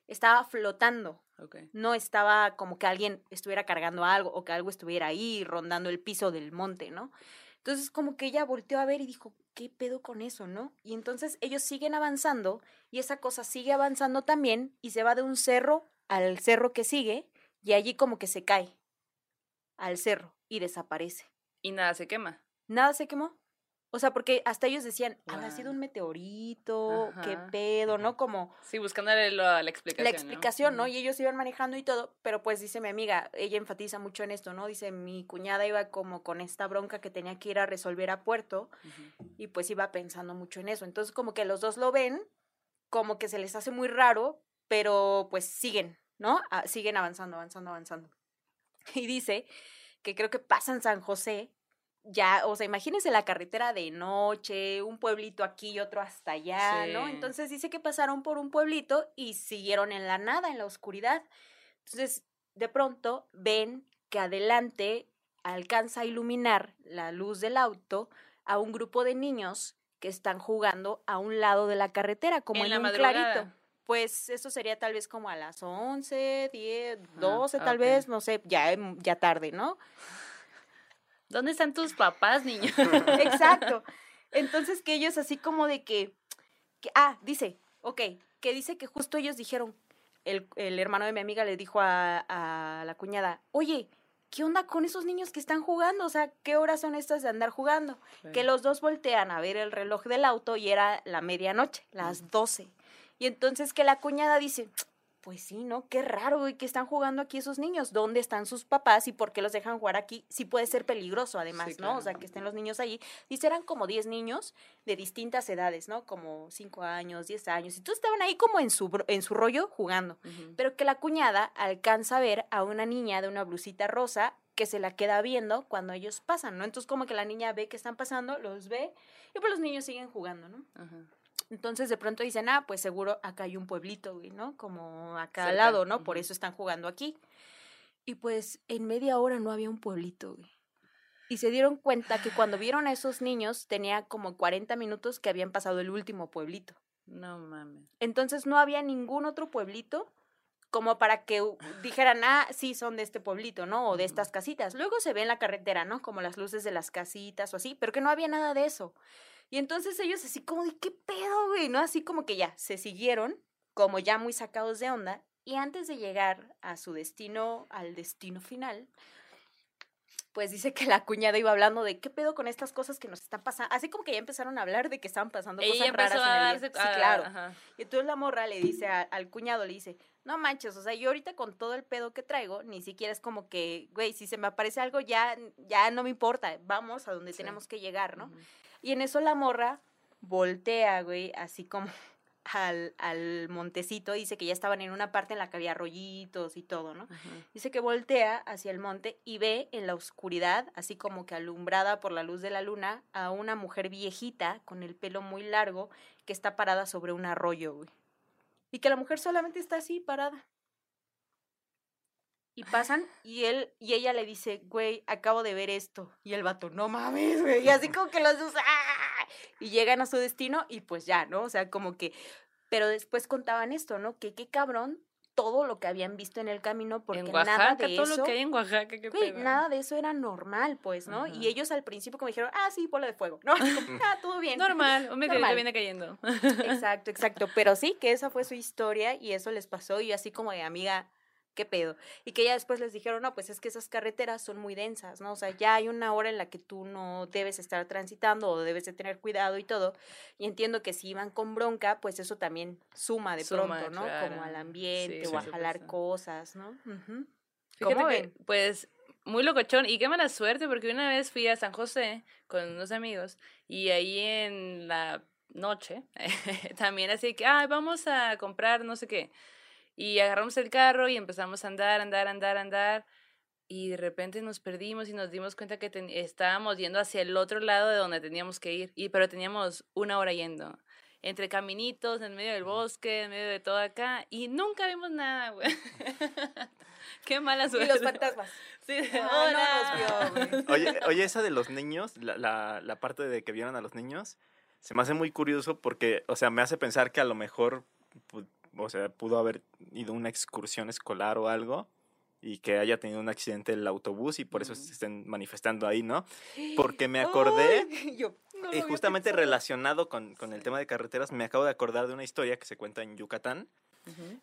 estaba flotando, Ok. no estaba como que alguien estuviera cargando algo o que algo estuviera ahí rondando el piso del monte, ¿no? Entonces como que ella volteó a ver y dijo, ¿qué pedo con eso, no? Y entonces ellos siguen avanzando y esa cosa sigue avanzando también y se va de un cerro al cerro que sigue y allí como que se cae al cerro y desaparece. Y nada se quema. Nada se quemó. O sea, porque hasta ellos decían, habrá sido un meteorito, qué pedo, ¿no? Como Sí, buscándole la, la explicación. la explicación, ¿no? Y ellos iban manejando y todo, pero pues dice mi amiga, ella enfatiza mucho en esto, ¿no? Dice, mi cuñada iba como con esta bronca que tenía que ir a resolver a puerto y pues iba pensando mucho en eso. Entonces como que los dos lo ven, como que se les hace muy raro, pero pues siguen, ¿no? Ah, siguen avanzando, avanzando, avanzando. Y dice que creo que pasan San José, ya, o sea, imagínense la carretera de noche, un pueblito aquí y otro hasta allá, ¿no? Sí. Entonces dice que pasaron por un pueblito y siguieron en la nada, en la oscuridad. Entonces, de pronto ven que adelante alcanza a iluminar la luz del auto a un grupo de niños que están jugando a un lado de la carretera, como en, En la un madrugada. clarito. Pues eso sería tal vez como a las 11, 10, Ajá, 12 tal vez, no sé, ya, ya tarde, ¿no? ¿Dónde están tus papás, niño? Exacto. Entonces que ellos así como de que, que- ah, dice, ok, que dice que justo ellos dijeron, el, el hermano de mi amiga le dijo a, a la cuñada, oye, ¿qué onda con esos niños que están jugando? O sea, ¿qué horas son estas de andar jugando? Que los dos voltean a ver el reloj del auto y era la medianoche, las 12. Y entonces que la cuñada dice, pues sí, ¿no? Qué raro, güey, que están jugando aquí esos niños. ¿Dónde están sus papás y por qué los dejan jugar aquí? Sí puede ser peligroso, además, Sí, ¿no? O sea, que estén los niños allí. Dice, eran como 10 niños de distintas edades, ¿no? Como 5 años, 10 años. Y todos estaban ahí como en su, en su rollo jugando. Pero que la cuñada alcanza a ver a una niña de una blusita rosa que se la queda viendo cuando ellos pasan, ¿no? Entonces como que la niña ve que están pasando, los ve, y pues los niños siguen jugando, ¿no? Ajá. Entonces de pronto dicen, ah, pues seguro acá hay un pueblito, güey, ¿no? Como acá al lado, ¿no? Por eso están jugando aquí. Y pues en media hora no había un pueblito, güey. Y se dieron cuenta que cuando vieron a esos niños tenía como 40 minutos que habían pasado el último pueblito. No mames. Entonces no había ningún otro pueblito como para que dijeran, ah, sí, son de este pueblito, ¿no? O de estas casitas. Luego se ve en la carretera, ¿no? Como las luces de las casitas o así, pero que no había nada de eso. Y entonces ellos así como de, ¿qué pedo, güey? ¿No? Así como que ya, se siguieron, como ya muy sacados de onda, y antes de llegar a su destino, al destino final, pues dice que la cuñada iba hablando de qué pedo con estas cosas que nos están pasando. Así como que ya empezaron a hablar de que estaban pasando Ella cosas raras en el darse día. Sí, claro. ajá. Y entonces la morra le dice a- al cuñado, le dice, no manches, o sea, yo ahorita con todo el pedo que traigo, ni siquiera es como que, güey, si se me aparece algo ya, ya no me importa, vamos a donde Sí. tenemos que llegar, ¿no? Y en eso la morra voltea, güey, así como al, al montecito, dice que ya estaban en una parte en la que había rollitos y todo, ¿no? Ajá. Dice que voltea hacia el monte y ve en la oscuridad, así como que alumbrada por la luz de la luna, a una mujer viejita con el pelo muy largo que está parada sobre un arroyo, güey. Y que la mujer solamente está así parada. Y pasan y él y ella le dice, güey, acabo de ver esto. Y el vato, no mames, güey. Y así como que los dos, ¡ah! Y llegan a su destino y pues ya, ¿no? O sea, como que, pero después contaban esto, ¿no? Que qué cabrón todo lo que habían visto en el camino porque en nada de todo eso, lo que hay en Oaxaca, qué güey, pedo. nada de eso era normal, pues, ¿no? Y ellos al principio como dijeron, ah, sí, bola de fuego, ¿no? Como, ah, todo bien. Normal, un meteorito viene cayendo. Exacto, exacto. Pero sí, que esa fue su historia y eso les pasó y así como de amiga, ¿qué pedo? Y que ya después les dijeron, no, pues es que esas carreteras son muy densas, ¿no? O sea, ya hay una hora en la que tú no debes estar transitando o debes de tener cuidado y todo. Y entiendo que si iban con bronca, pues eso también suma de Suma, pronto, ¿no? claro. Como al ambiente Sí, o a jalar cosas, ¿no? Ujú. Fíjate ¿Cómo que, ven? pues, muy locochón. Y qué mala suerte, porque una vez fui a San José con unos amigos y ahí en la noche, también así que, ay, vamos a comprar no sé qué. Y agarramos el carro y empezamos a andar, andar, andar, andar. Y de repente nos perdimos y nos dimos cuenta que ten- estábamos yendo hacia el otro lado de donde teníamos que ir. Y, pero teníamos una hora yendo. Entre caminitos, en medio del bosque, en medio de todo acá. Y nunca vimos nada, güey. Qué mala Y suerte. los fantasmas. Sí, hola. no nos vio, güey. Oye, oye, esa de los niños, la, la, la parte de que vieron a los niños, se me hace muy curioso porque, o sea, me hace pensar que a lo mejor, pu- o sea, pudo haber ido a una excursión escolar o algo y que haya tenido un accidente el autobús y por eso Mm. se estén manifestando ahí, ¿no? Porque me acordé, Ay, yo, no lo y había justamente relacionado con, con el tema de carreteras, me acabo de acordar de una historia que se cuenta en Yucatán.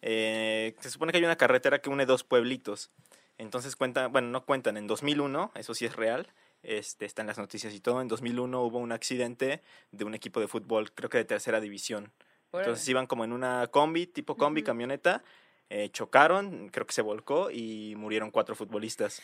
Eh, se supone que hay una carretera que une dos pueblitos. Entonces cuentan, bueno, no cuentan, en 2001, eso sí es real, este, está en las noticias y todo, en 2001 hubo un accidente de un equipo de fútbol, creo que de tercera división. Entonces iban como en una combi, tipo combi, Ujú. camioneta, eh, chocaron, creo que se volcó y murieron cuatro futbolistas.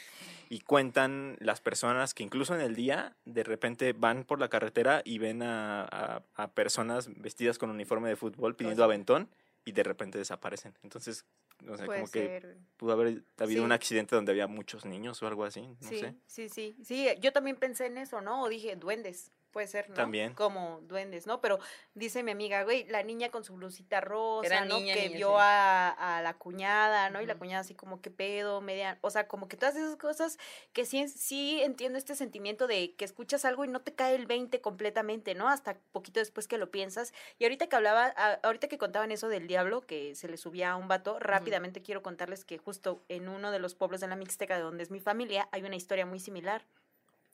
Y cuentan las personas que incluso en el día de repente van por la carretera y ven a, a- a personas vestidas con uniforme de fútbol pidiendo aventón y de repente desaparecen. Entonces, o sea, Puede como que ser, güey. pudo haber habido Sí. un accidente donde había muchos niños o algo así, no sí, sé. sí, sí, sí, yo también pensé en eso, ¿no? O dije, duendes, puede ser, ¿no? También. Como duendes, ¿no? Pero dice mi amiga, güey, la niña con su blusita rosa, Era ¿no? niña, que niña, vio sí. a, a la cuñada, ¿no? Y la cuñada así como, ¿qué pedo? Media, o sea, como que todas esas cosas que sí, sí entiendo este sentimiento de que escuchas algo y no te cae el 20 completamente, ¿no? Hasta poquito después que lo piensas. Y ahorita que hablaba, a- ahorita que contaban eso del diablo, que se le subía a un vato, rápidamente quiero contarles que justo en uno de los pueblos de la Mixteca, de donde es mi familia, hay una historia muy similar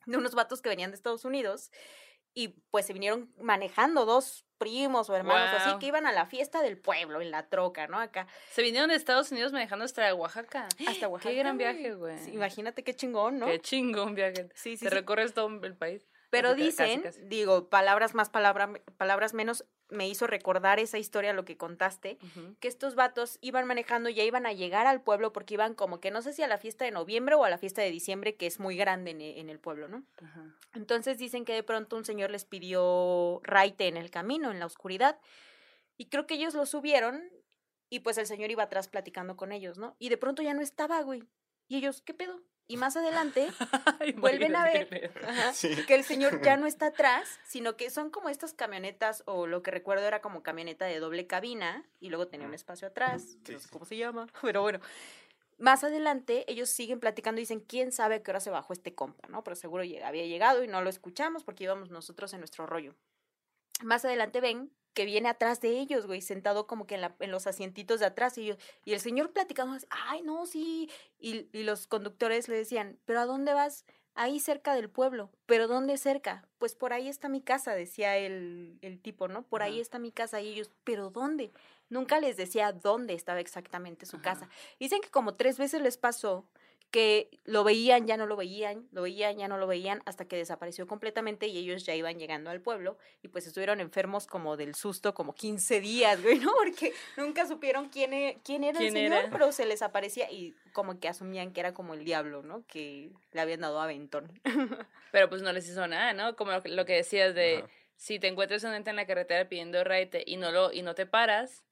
de unos vatos que venían de Estados Unidos y pues se vinieron manejando dos primos o hermanos o así que iban a la fiesta del pueblo en la troca, ¿no? Acá Se vinieron de Estados Unidos manejando hasta Oaxaca. hasta Oaxaca. Qué gran viaje, güey. Sí, imagínate qué chingón, ¿no? Qué chingón viaje. Sí, sí, Te sí. recorres todo el país. Pero Casi, dicen, casi, casi. digo, palabras más, palabra, palabras menos, me hizo recordar esa historia, lo que contaste, que estos vatos iban manejando y ya iban a llegar al pueblo porque iban como que no sé si a la fiesta de noviembre o a la fiesta de diciembre, que es muy grande en, e- en el pueblo, ¿no? Entonces dicen que de pronto un señor les pidió raite en el camino, en la oscuridad, y creo que ellos lo subieron y pues el señor iba atrás platicando con ellos, ¿no? Y de pronto ya no estaba, güey. Y ellos, ¿qué pedo? Y más adelante Ay, vuelven a ver ajá, Sí. que el señor ya no está atrás, sino que son como estas camionetas, o lo que recuerdo era como camioneta de doble cabina, y luego tenía un espacio atrás, que Sí, no sé sí. cómo se llama, pero bueno. Más adelante, ellos siguen platicando y dicen, ¿quién sabe a qué hora se bajó este compa, no? Pero seguro había llegado y no lo escuchamos porque íbamos nosotros en nuestro rollo. Más adelante ven que viene atrás de ellos, güey, sentado como que en, la- en los asientitos de atrás y, yo- y el señor platicando, ay, no, sí, y, y los conductores le decían, ¿pero a dónde vas? Ahí cerca del pueblo. ¿Pero dónde cerca? Pues por ahí está mi casa, decía el, el tipo, ¿no? Por ahí está mi casa. Y ellos, ¿pero dónde? Nunca les decía dónde estaba exactamente su Ajá. casa. Dicen que como tres veces les pasó que lo veían, ya no lo veían, lo veían, ya no lo veían, hasta que desapareció completamente y ellos ya iban llegando al pueblo y pues estuvieron enfermos como del susto como 15 días, güey, ¿no? Porque nunca supieron quién, e- quién era ¿Quién el señor, era? pero se les aparecía y como que asumían que era como el diablo, ¿no? Que le habían dado aventón. Pero pues no les hizo nada, ¿no? Como lo que- lo que decías de Ajá. si te encuentras un ente en la carretera pidiendo raite y no lo y no te paras,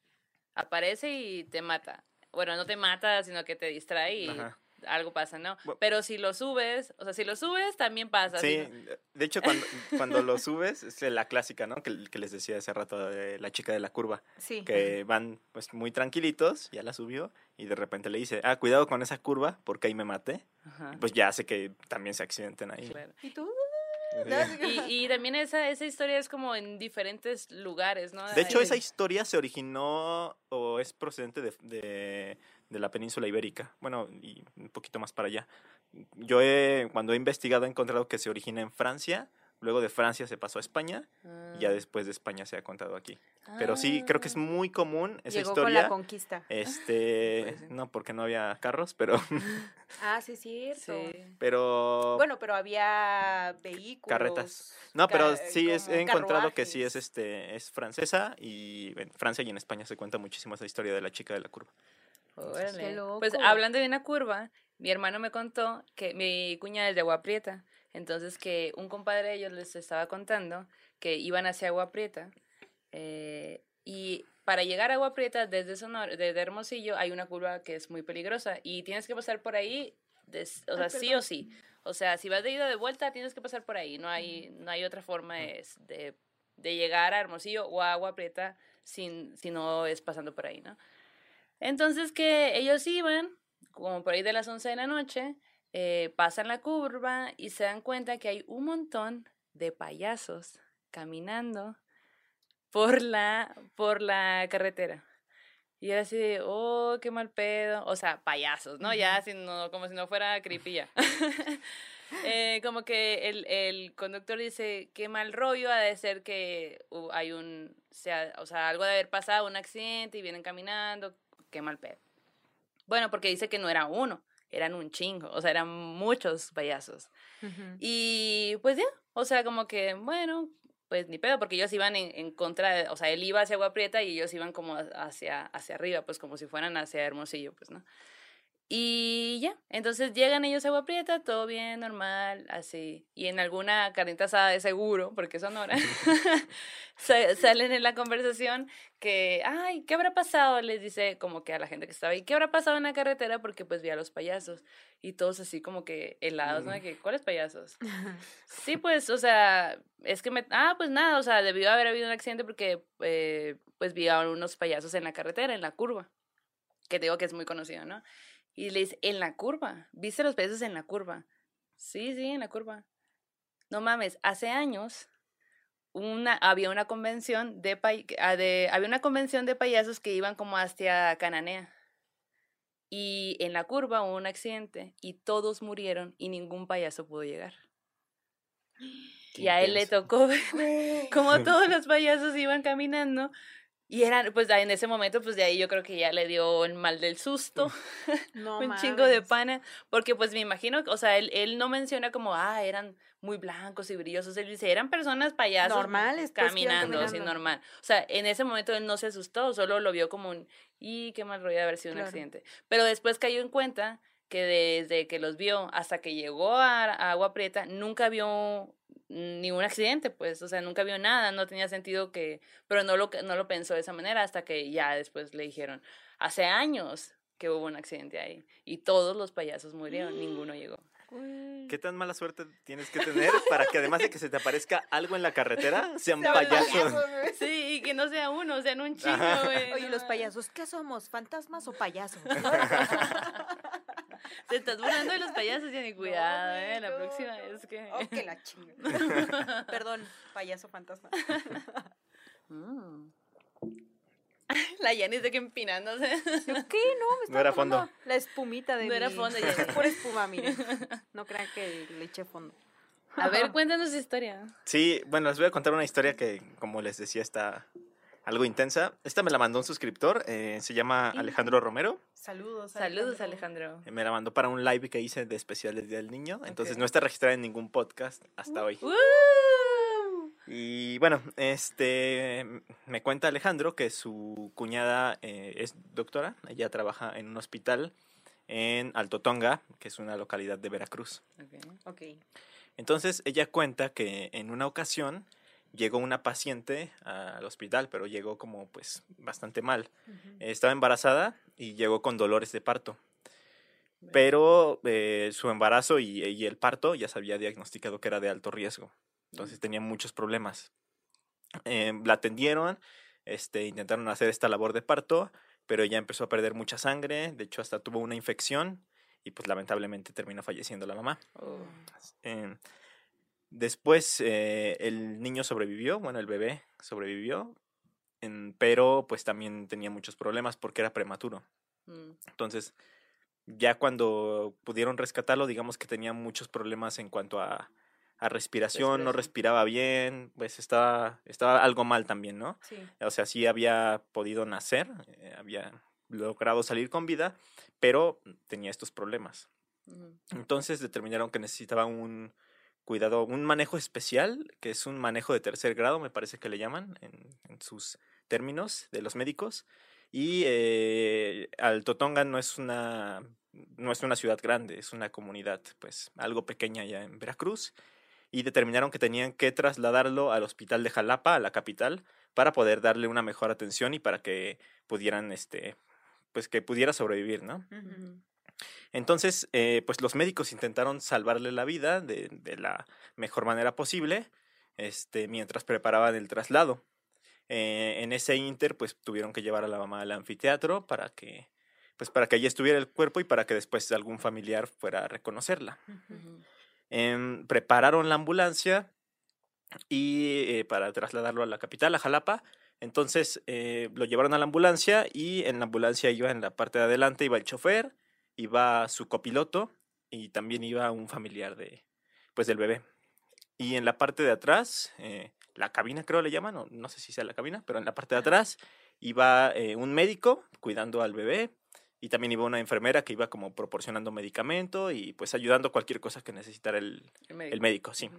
aparece y te mata. Bueno, no te mata, sino que te distrae y Ajá. Algo pasa, ¿no? Bu- Pero si lo subes, o sea, si lo subes también pasa. Sí, no- de hecho cuando, cuando lo subes es la clásica, ¿no? Que, que les decía hace rato de la chica de la curva, Sí. que van pues muy tranquilitos, ya la subió y de repente le dice, ah, cuidado con esa curva porque ahí me maté. Ajá, Pues ya hace que también se accidenten ahí. claro. ¿Y tú? Sí. Y, y también esa, esa historia es como en diferentes lugares, ¿no? De hecho, esa historia se originó o es procedente de, de- de la península ibérica. Bueno, y un poquito más para allá. Yo he, cuando he investigado he encontrado que se origina en Francia, luego de Francia se pasó a España y ya Ah. después de España se ha contado aquí. Pero sí, creo que es Ah. muy común esa Llegó con historia. la conquista. Este, Puede ser. no, porque no había carros, pero, Ah, sí, cierto. Sí. pero, Bueno, pero había vehículos. Carretas. no, pero sí es- he encontrado que sí es carruajes. este, es francesa y en Francia y en España se cuenta muchísimo esa historia de la chica de la curva. Órale. Pues hablando de una curva, mi hermano me contó que mi cuñada es de Agua Prieta, entonces que un compadre de ellos les estaba contando que iban hacia Agua Prieta eh, y para llegar a Agua Prieta desde, Sonora, desde Hermosillo hay una curva que es muy peligrosa y tienes que pasar por ahí, des- o sea, Ay, sí o sí. O sea, si vas de ida de vuelta, tienes que pasar por ahí. No hay, no hay otra forma de, de, de llegar a Hermosillo o a Agua Prieta sin, si no es pasando por ahí, ¿no? Entonces que ellos iban, como por ahí de las 11 de la noche, eh, pasan la curva y se dan cuenta que hay un montón de payasos caminando por la, por la carretera. Y era así de, oh, qué mal pedo. O sea, payasos, ¿no? Ya, si no, como si no fuera creepy ya. Eh, como que el, el conductor dice, qué mal rollo, ha de ser que uh, hay un, sea, o sea, algo de haber pasado, un accidente y vienen caminando, qué mal pedo. Bueno, porque dice que no era uno, eran un chingo, o sea, eran muchos payasos. Y pues ya, o sea, como que, bueno, pues ni pedo, porque ellos iban en, en contra, de- o sea, él iba hacia Agua Prieta y ellos iban como hacia, hacia arriba, pues como si fueran hacia Hermosillo, pues, ¿no? Y ya, entonces llegan ellos a Agua Prieta, todo bien, normal, así. Y en alguna carnita asada de seguro, porque son horas, salen en la conversación que, ay, ¿qué habrá pasado? Les dice como que a la gente que estaba ahí, ¿qué habrá pasado en la carretera? Porque pues vi a los payasos. Y todos así como que helados, ¿no? De que, ¿cuáles payasos? Sí, pues, o sea, es que me... Ah, pues nada, o sea, debió haber habido un accidente porque, eh, pues, vi a unos payasos en la carretera, en la curva, que digo que es muy conocido, ¿no? Y le dice, en la curva, ¿viste los payasos en la curva? Sí, sí, en la curva. No mames, hace años una, había una convención de, ah, de había una convención de payasos que iban como hacia Cananea. Y en la curva hubo un accidente y todos murieron y ningún payaso pudo llegar. Qué Y a él le tocó ver como todos los payasos iban caminando. Y eran, pues en ese momento, pues de ahí yo creo que ya le dio el mal del susto, No un chingo de pana, porque pues me imagino, o sea, él, él no menciona como, ah, eran muy blancos y brillosos, él dice, eran personas payasos Normales, pues, iban caminando, así caminando. normal. O sea, en ese momento él no se asustó, solo lo vio como un, y qué mal rollo de haber sido un Claro. accidente. Pero después cayó en cuenta que desde que los vio hasta que llegó a, a Agua Prieta, nunca vio ningún accidente, pues, o sea, nunca vio nada, no tenía sentido que, pero no lo, no lo pensó de esa manera hasta que ya después le dijeron, hace años que hubo un accidente ahí y todos los payasos murieron, ninguno llegó. Uy. ¿Qué tan mala suerte tienes que tener para que además de que se te aparezca algo en la carretera, sean payasos? Sí, y que no sea uno, sean un Ajá. güey. Oye, los payasos, ¿qué somos? ¿Fantasmas o payasos? Te estás burlando de los payasos, ya ni cuidado, eh. La próxima no. es que. Oh, que la chinga. Perdón, payaso fantasma. Mm. La Yanis de que empinándose. ¿Yo qué? No, me No era estaba fondo. La espumita de No era fondo, ya. Es por espuma, miren. No crean que le eché fondo. A ver, cuéntanos tu historia. Sí, bueno, les voy a contar una historia que, como les decía, está, algo intensa. Esta me la mandó un suscriptor, eh, se llama Alejandro Romero. Saludos. Saludos, Alejandro. Me la mandó para un live que hice de especial del Día del Niño. Entonces no está registrada en ningún podcast hasta hoy. ¡Woo! Y bueno, este me cuenta Alejandro que su cuñada eh, es doctora. Ella trabaja en un hospital en Alto Tonga, que es una localidad de Veracruz. Ok. Ok. Entonces ella cuenta que en una ocasión llegó una paciente al hospital, pero llegó como pues bastante mal. Estaba embarazada y llegó con dolores de parto. Pero eh, su embarazo y, y el parto ya se había diagnosticado que era de alto riesgo. Entonces tenía muchos problemas. Eh, la atendieron, este, intentaron hacer esta labor de parto, pero ella empezó a perder mucha sangre, de hecho hasta tuvo una infección y pues lamentablemente terminó falleciendo la mamá. Oh. Eh, después eh, el niño sobrevivió, bueno, el bebé sobrevivió, en- pero pues también tenía muchos problemas porque era prematuro. Mm. Entonces, ya cuando pudieron rescatarlo, digamos que tenía muchos problemas en cuanto a, a respiración, no respiraba bien, pues estaba, estaba algo mal también, ¿no? Sí. O sea, sí había podido nacer, eh, había logrado salir con vida, pero tenía estos problemas. Entonces determinaron que necesitaba un cuidado, un manejo especial, que es un manejo de tercer grado, me parece que le llaman en, sus términos de los médicos. Y eh, Alto Tonga no es una no es una ciudad grande, es una comunidad, pues algo pequeña ya en Veracruz. Y determinaron que tenían que trasladarlo al hospital de Jalapa, a la capital, para poder darle una mejor atención y para que pudieran, este, pues que pudiera sobrevivir, ¿no? Entonces, eh, pues los médicos intentaron salvarle la vida de, de la mejor manera posible, este, mientras preparaban el traslado. Eh, en ese inter, pues tuvieron que llevar a la mamá al anfiteatro para que, pues para que allí estuviera el cuerpo y para que después algún familiar fuera a reconocerla. Em, prepararon la ambulancia y eh, para trasladarlo a la capital, a Jalapa. Entonces eh, lo llevaron a la ambulancia y en la ambulancia iba en la parte de adelante, iba el chofer, iba su copiloto y también iba un familiar de, pues, del bebé. Y en la parte de atrás, eh, la cabina creo le llaman, o no sé si sea la cabina, pero en la parte de atrás iba eh, un médico cuidando al bebé y también iba una enfermera que iba como proporcionando medicamento y pues ayudando cualquier cosa que necesitara el, El médico. el médico, sí.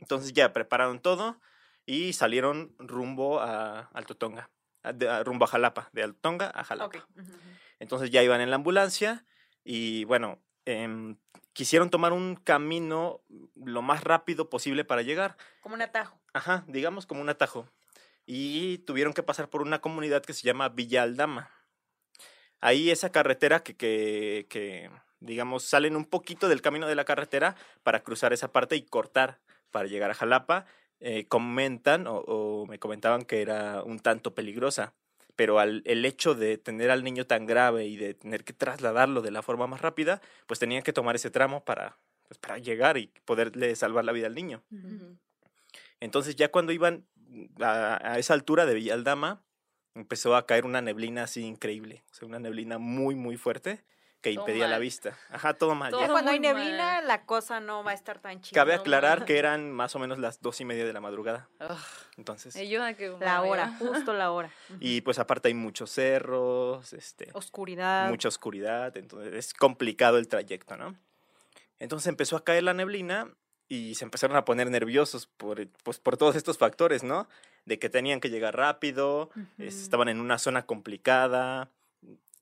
Entonces ya prepararon todo y salieron rumbo a Alto Tonga, a- de- a- rumbo a Jalapa, de Alto Tonga a Jalapa. Ok. Ujú, ujú. Entonces ya iban en la ambulancia y bueno, em, quisieron tomar un camino lo más rápido posible para llegar. Como un atajo. Ajá, digamos como un atajo. Y tuvieron que pasar por una comunidad que se llama Villa Aldama. Ahí esa carretera que, que, que, digamos, salen un poquito del camino de la carretera para cruzar esa parte y cortar para llegar a Jalapa, eh, comentan o, o me comentaban que era un tanto peligrosa. Pero al, el hecho de tener al niño tan grave y de tener que trasladarlo de la forma más rápida, pues tenían que tomar ese tramo para, pues, para llegar y poderle salvar la vida al niño. Entonces ya cuando iban a, a esa altura de Villaldama, empezó a caer una neblina así increíble, o sea, una neblina muy, muy fuerte que Todo impedía la mal. vista. Ajá, todo mal. Todo ya. Cuando hay neblina, mal. la cosa no va a estar tan chida. Cabe aclarar mal. que eran más o menos las dos y media de la madrugada. Ugh. Entonces, Ayuda que La hora, justo la hora. y pues aparte hay muchos cerros, este, Oscuridad. mucha oscuridad, entonces es complicado el trayecto, ¿no? Entonces empezó a caer la neblina y se empezaron a poner nerviosos por, pues, por todos estos factores, ¿no? De que tenían que llegar rápido, es- Ujú. estaban en una zona complicada,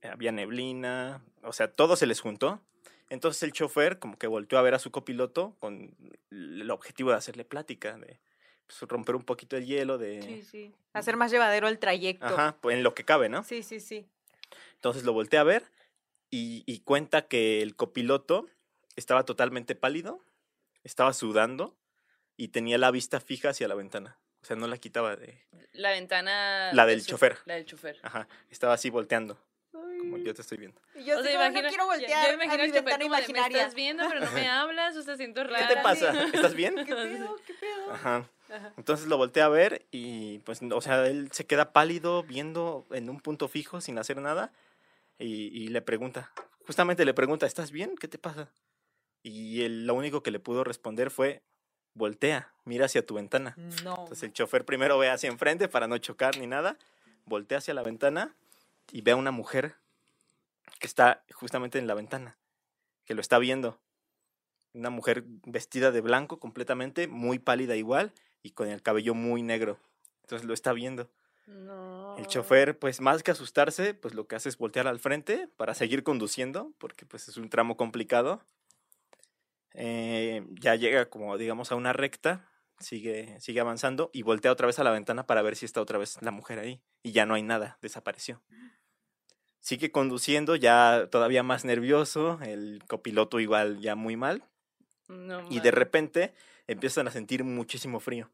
había neblina, o sea, todo se les juntó. Entonces el chofer como que volteó a ver a su copiloto con el objetivo de hacerle plática, de pues, romper un poquito el hielo, de... Sí, sí. Hacer más llevadero el trayecto. Ajá, pues en lo que cabe, ¿no? Sí, sí, sí. Entonces lo volteé a ver y, y cuenta que el copiloto estaba totalmente pálido, estaba sudando y tenía la vista fija hacia la ventana. O sea, no la quitaba de... La ventana. La del su- chofer. La del chofer. Ajá, estaba así volteando, como yo te estoy viendo. Y yo O sea, como, imagina- no quiero yo- voltear Yo, imagino a mi ventana como de, me imaginaria. estás viendo, pero no me hablas, o sea, siento raro. ¿Qué te pasa? ¿Estás bien? ¿Qué pedo? ¿Qué pedo? Ajá. Ajá. Entonces lo volteé a ver y pues, o sea, él se queda pálido viendo en un punto fijo sin hacer nada y, y le pregunta, justamente le pregunta, ¿estás bien? ¿Qué te pasa? Y él lo único que le pudo responder fue, voltea, mira hacia tu ventana. No. Entonces el chofer primero ve hacia enfrente para no chocar ni nada, voltea hacia la ventana y ve a una mujer que está justamente en la ventana, que lo está viendo. Una mujer vestida de blanco completamente, muy pálida igual y con el cabello muy negro. Entonces lo está viendo. No. El chofer, pues más que asustarse, pues lo que hace es voltear al frente para seguir conduciendo, porque pues es un tramo complicado. Eh, ya llega como digamos a una recta, sigue, sigue avanzando y voltea otra vez a la ventana para ver si está otra vez la mujer ahí. Y ya no hay nada, desapareció. Sigue conduciendo ya todavía más nervioso, el copiloto igual ya muy mal. No Y de repente empiezan a sentir muchísimo frío.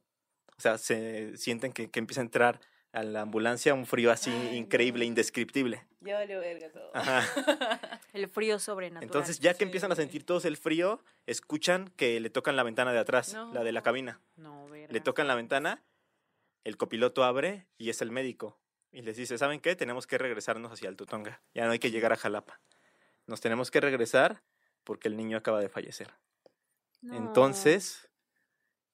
O sea, se sienten que, que empieza a entrar a la ambulancia un frío así Ay, increíble, no. indescriptible. Ya valió verga todo. Ajá. El frío sobrenatural. Entonces, ya que empiezan a sentir todos el frío, escuchan que le tocan la ventana de atrás, la de la cabina. No, Le verga. tocan la ventana, el copiloto abre y es el médico. Y les dice, ¿saben qué? Tenemos que regresarnos hacia el Tutonga. Ya no hay que llegar a Jalapa. Nos tenemos que regresar porque el niño acaba de fallecer. No. Entonces,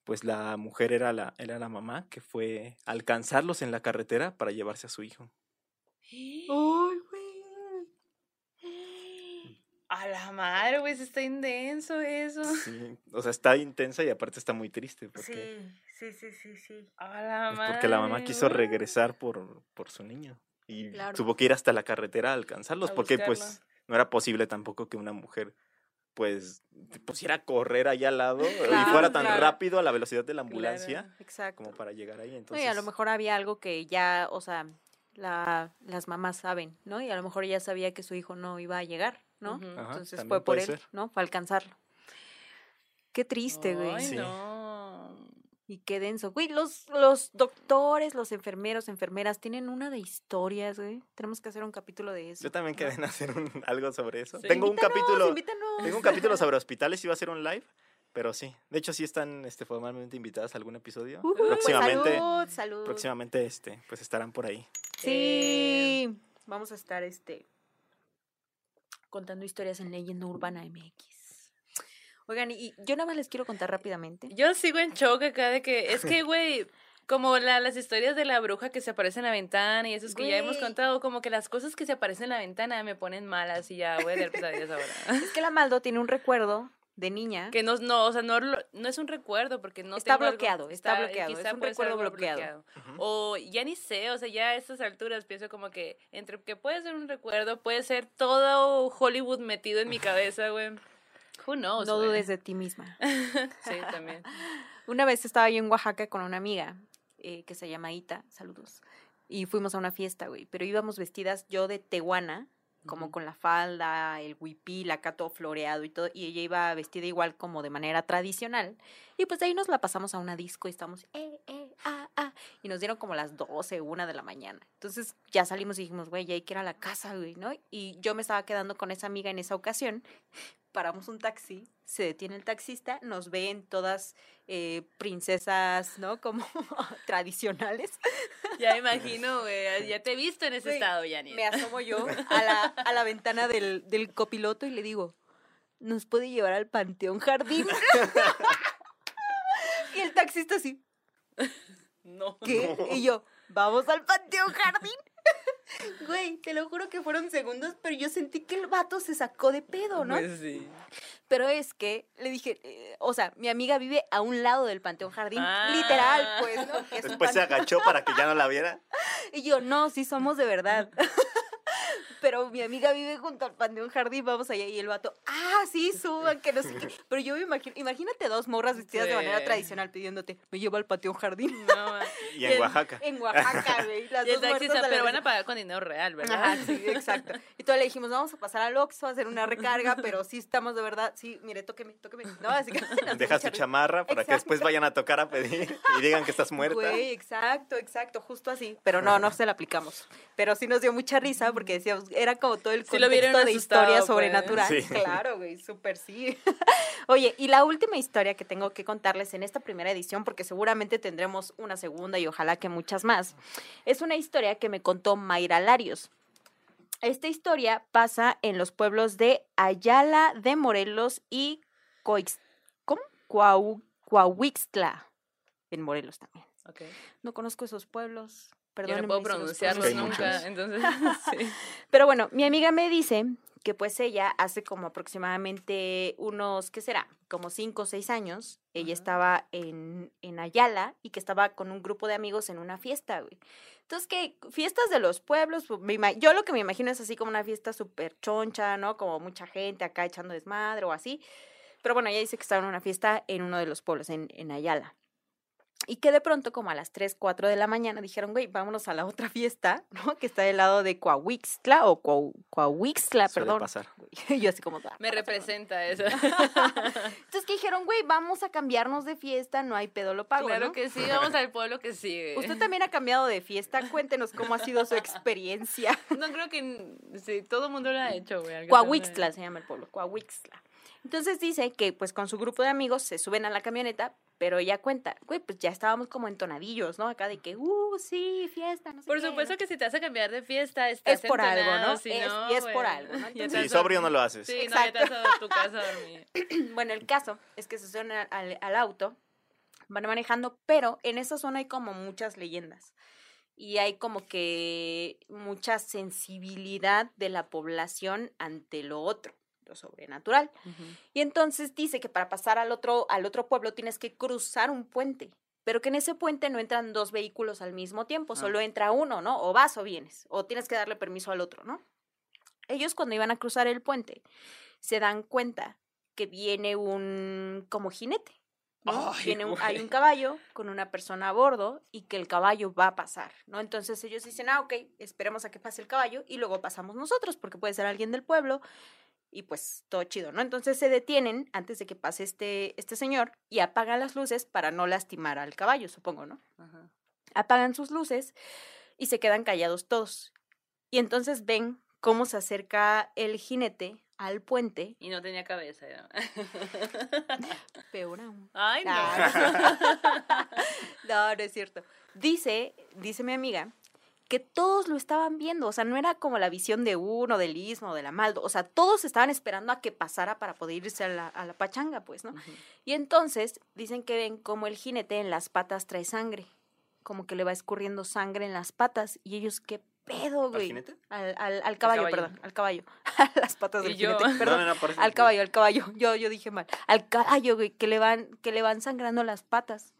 pues la mujer era la, era la mamá que fue a alcanzarlos en la carretera para llevarse a su hijo. Ay. A la madre, güey, está intenso eso. Sí, o sea, está intensa y aparte está muy triste porque, sí, sí, sí, sí. A la pues, madre. porque la mamá quiso regresar por, por su niño y Claro. tuvo que ir hasta la carretera a alcanzarlos A porque pues no era posible tampoco que una mujer pues pusiera a correr allá al lado y fuera tan claro. rápido a la velocidad de la ambulancia Exacto. como para llegar ahí. No, Entonces, y a lo mejor había algo que ya, o sea, la, las mamás saben, ¿no? Y a lo mejor ella sabía que su hijo no iba a llegar, ¿no? Ajá, Entonces fue por él, ser. ¿no? Para alcanzarlo. Qué triste, güey. Ay, Sí. no. Y qué denso. Güey, los, los doctores, los enfermeros, enfermeras, tienen una de historias, güey. Tenemos que hacer un capítulo de eso. yo también quedé en hacer un- algo sobre eso. Sí. Tengo un capítulo invítanos. Tengo un capítulo sobre hospitales, iba a ser un live, pero sí. De hecho, sí están este, formalmente invitadas a algún episodio. Pues, próximamente, salud, salud. próximamente este, pues estarán por ahí. Sí. Vamos a estar este contando historias en Leyenda Urbana MX. Oigan, y yo nada más les quiero contar rápidamente. Yo sigo en shock acá de que, es que, güey, como la, las historias de la bruja que se aparece en la ventana y esos que ya hemos contado, como que las cosas que se aparecen en la ventana me ponen malas y ya voy a tener pesadillas ahora. Es que la Maldo tiene un recuerdo de niña. Que no, no, o sea, no, no es un recuerdo porque no Está tengo algo- bloqueado, está bloqueado, es un recuerdo bloqueado. O ya ni sé, o sea, ya a estas alturas pienso como que entre que puede ser un recuerdo, puede ser todo Hollywood metido en mi cabeza, güey. Who knows, no dudes de ti misma. Sí, también. Una vez estaba yo en Oaxaca con una amiga eh, que se llama Ita, saludos. Y fuimos a una fiesta, güey. Pero íbamos vestidas yo de tehuana, como con la falda, el huipil, acá todo floreado y todo. Y ella iba vestida igual como de manera tradicional. Y pues de ahí nos la pasamos a una disco y estamos, eh, eh, ah, ah. Y nos dieron como las 12, una de la mañana. Entonces ya salimos y dijimos, güey, ya hay que ir a la casa, güey, ¿no? Y yo me estaba quedando con esa amiga en esa ocasión. Paramos un taxi, se detiene el taxista, nos ven todas eh, princesas, ¿no? Como tradicionales. Ya me imagino, güey. Ya te he visto en ese Güey, estado, Yanni. Me asomo yo a la, a la ventana del, del copiloto y le digo, ¿nos puede llevar al Panteón Jardín? y el taxista así, No. ¿qué? Y yo, ¿vamos al Panteón Jardín? Güey, te lo juro que fueron segundos, pero yo sentí que el vato se sacó de pedo, ¿no? Pues sí. Pero es que le dije, eh, o sea, mi amiga vive a un lado del Panteón Jardín, Ah. literal, pues, ¿no? Que Después se agachó para que ya no la viera. Y yo, no, sí somos de verdad. Pero mi amiga vive junto al Panteón Jardín, vamos allá. Y el vato, ah, sí, suban, que no sé qué. Pero yo me imagino, imagínate dos morras vestidas de manera tradicional pidiéndote, me llevo al Panteón Jardín. No. Y en Oaxaca. En Oaxaca, güey. Las Y el dos muertas taxista, de la pero van a pagar con dinero real, ¿verdad? Ajá, sí, exacto. Y todos le dijimos, vamos a pasar al Oxxo a hacer una recarga, pero sí estamos de verdad, sí, mire, tóqueme, tóqueme. No, así que Dejas tu chamarra para que después vayan a tocar a pedir y digan que estás muerta. Güey, exacto, exacto, justo así. Pero no, no se la aplicamos. Pero sí nos dio mucha risa porque decíamos, era como todo el Sí lo contexto de asustado, historia pues. sobrenatural. Sí. Claro, güey, súper sí. Oye, y la última historia que tengo que contarles en esta primera edición, porque seguramente tendremos una segunda y ojalá que muchas más, es una historia que me contó Mayra Larios. Esta historia pasa en los pueblos de Ayala de Morelos y Coix... ¿Cómo? Coahuixtla, en Morelos también. No conozco esos pueblos. Yo Perdónenme no puedo hay pronuncio nunca, entonces, sí. Pero bueno, mi amiga me dice que pues ella hace como aproximadamente unos, ¿qué será? Como cinco o seis años, ella estaba en, en Ayala y que estaba con un grupo de amigos en una fiesta, güey. Entonces, que fiestas de los pueblos, pues, yo lo que me imagino es así como una fiesta súper choncha, ¿no? Como mucha gente acá echando desmadre o así. Pero bueno, ella dice que estaba en una fiesta en uno de los pueblos, en, en Ayala. Y que de pronto, como a las 3, 4 de la mañana, dijeron, güey, vámonos a la otra fiesta, ¿no? Que está del lado de Coahuixtla o Coau- Coahuixtla, Suele perdón. pasar. Yo así como... "Ah, Me pasa, pasa". representa eso. Entonces que dijeron, güey, vamos a cambiarnos de fiesta, no hay pedo, lo pago, claro ¿no? que sí, vamos al pueblo que sigue. Usted también ha cambiado de fiesta, cuéntenos cómo ha sido su experiencia. No creo que sí, todo el mundo lo ha hecho, güey. Coahuixtla se llama el pueblo, Coahuixtla. Entonces dice que pues con su grupo de amigos se suben a la camioneta, pero ella cuenta, güey, pues ya estábamos como entonadillos, ¿no? Acá de que, uh, sí, fiesta, no sé Por qué, supuesto ¿no? que si te vas a cambiar de fiesta, estás Es por algo, entonado, ¿no? si Es- no, y es por algo, ¿no? Entonces- Sí, sobrio no lo haces. Sí, no, ya te vas a tu casa a dormir. Bueno, el caso es que se suben al, al- al auto, van manejando, pero en esa zona hay como muchas leyendas. Y hay como que mucha sensibilidad de la población ante lo otro, sobrenatural. Y entonces dice que para pasar al otro, al otro pueblo tienes que cruzar un puente, pero que en ese puente no entran dos vehículos al mismo tiempo, Ah. solo entra uno, ¿no? O vas o vienes, o tienes que darle permiso al otro, ¿no? Ellos cuando iban a cruzar el puente se dan cuenta que viene un como jinete. ¿no? Ay, Viene un- hay un caballo con una persona a bordo y que el caballo va a pasar, ¿no? Entonces ellos dicen, ah, ok, esperemos a que pase el caballo y luego pasamos nosotros, porque puede ser alguien del pueblo y pues todo chido, ¿no? Entonces se detienen antes de que pase este, este señor y apagan las luces para no lastimar al caballo, supongo, ¿no? Ajá. Apagan sus luces y se quedan callados todos. Y entonces ven cómo se acerca el jinete al puente. Y no tenía cabeza. ¿no? Peor aún. Ay, no. No, no es cierto. Dice, dice mi amiga, que todos lo estaban viendo, o sea, no era como la visión de uno, del istmo, de la maldo, o sea, todos estaban esperando a que pasara para poder irse a la, a la pachanga, pues, ¿no? Y entonces dicen que ven como el jinete en las patas trae sangre, como que le va escurriendo sangre en las patas, y ellos, ¿qué pedo, ¿Al güey? jinete? Al, al, al caballo, caballo. perdón, al caballo. las patas del yo. jinete, perdón. No, no, no, por eso- Al caballo, al caballo. Yo, yo dije mal. Al caballo, güey, que le van, que le van sangrando las patas.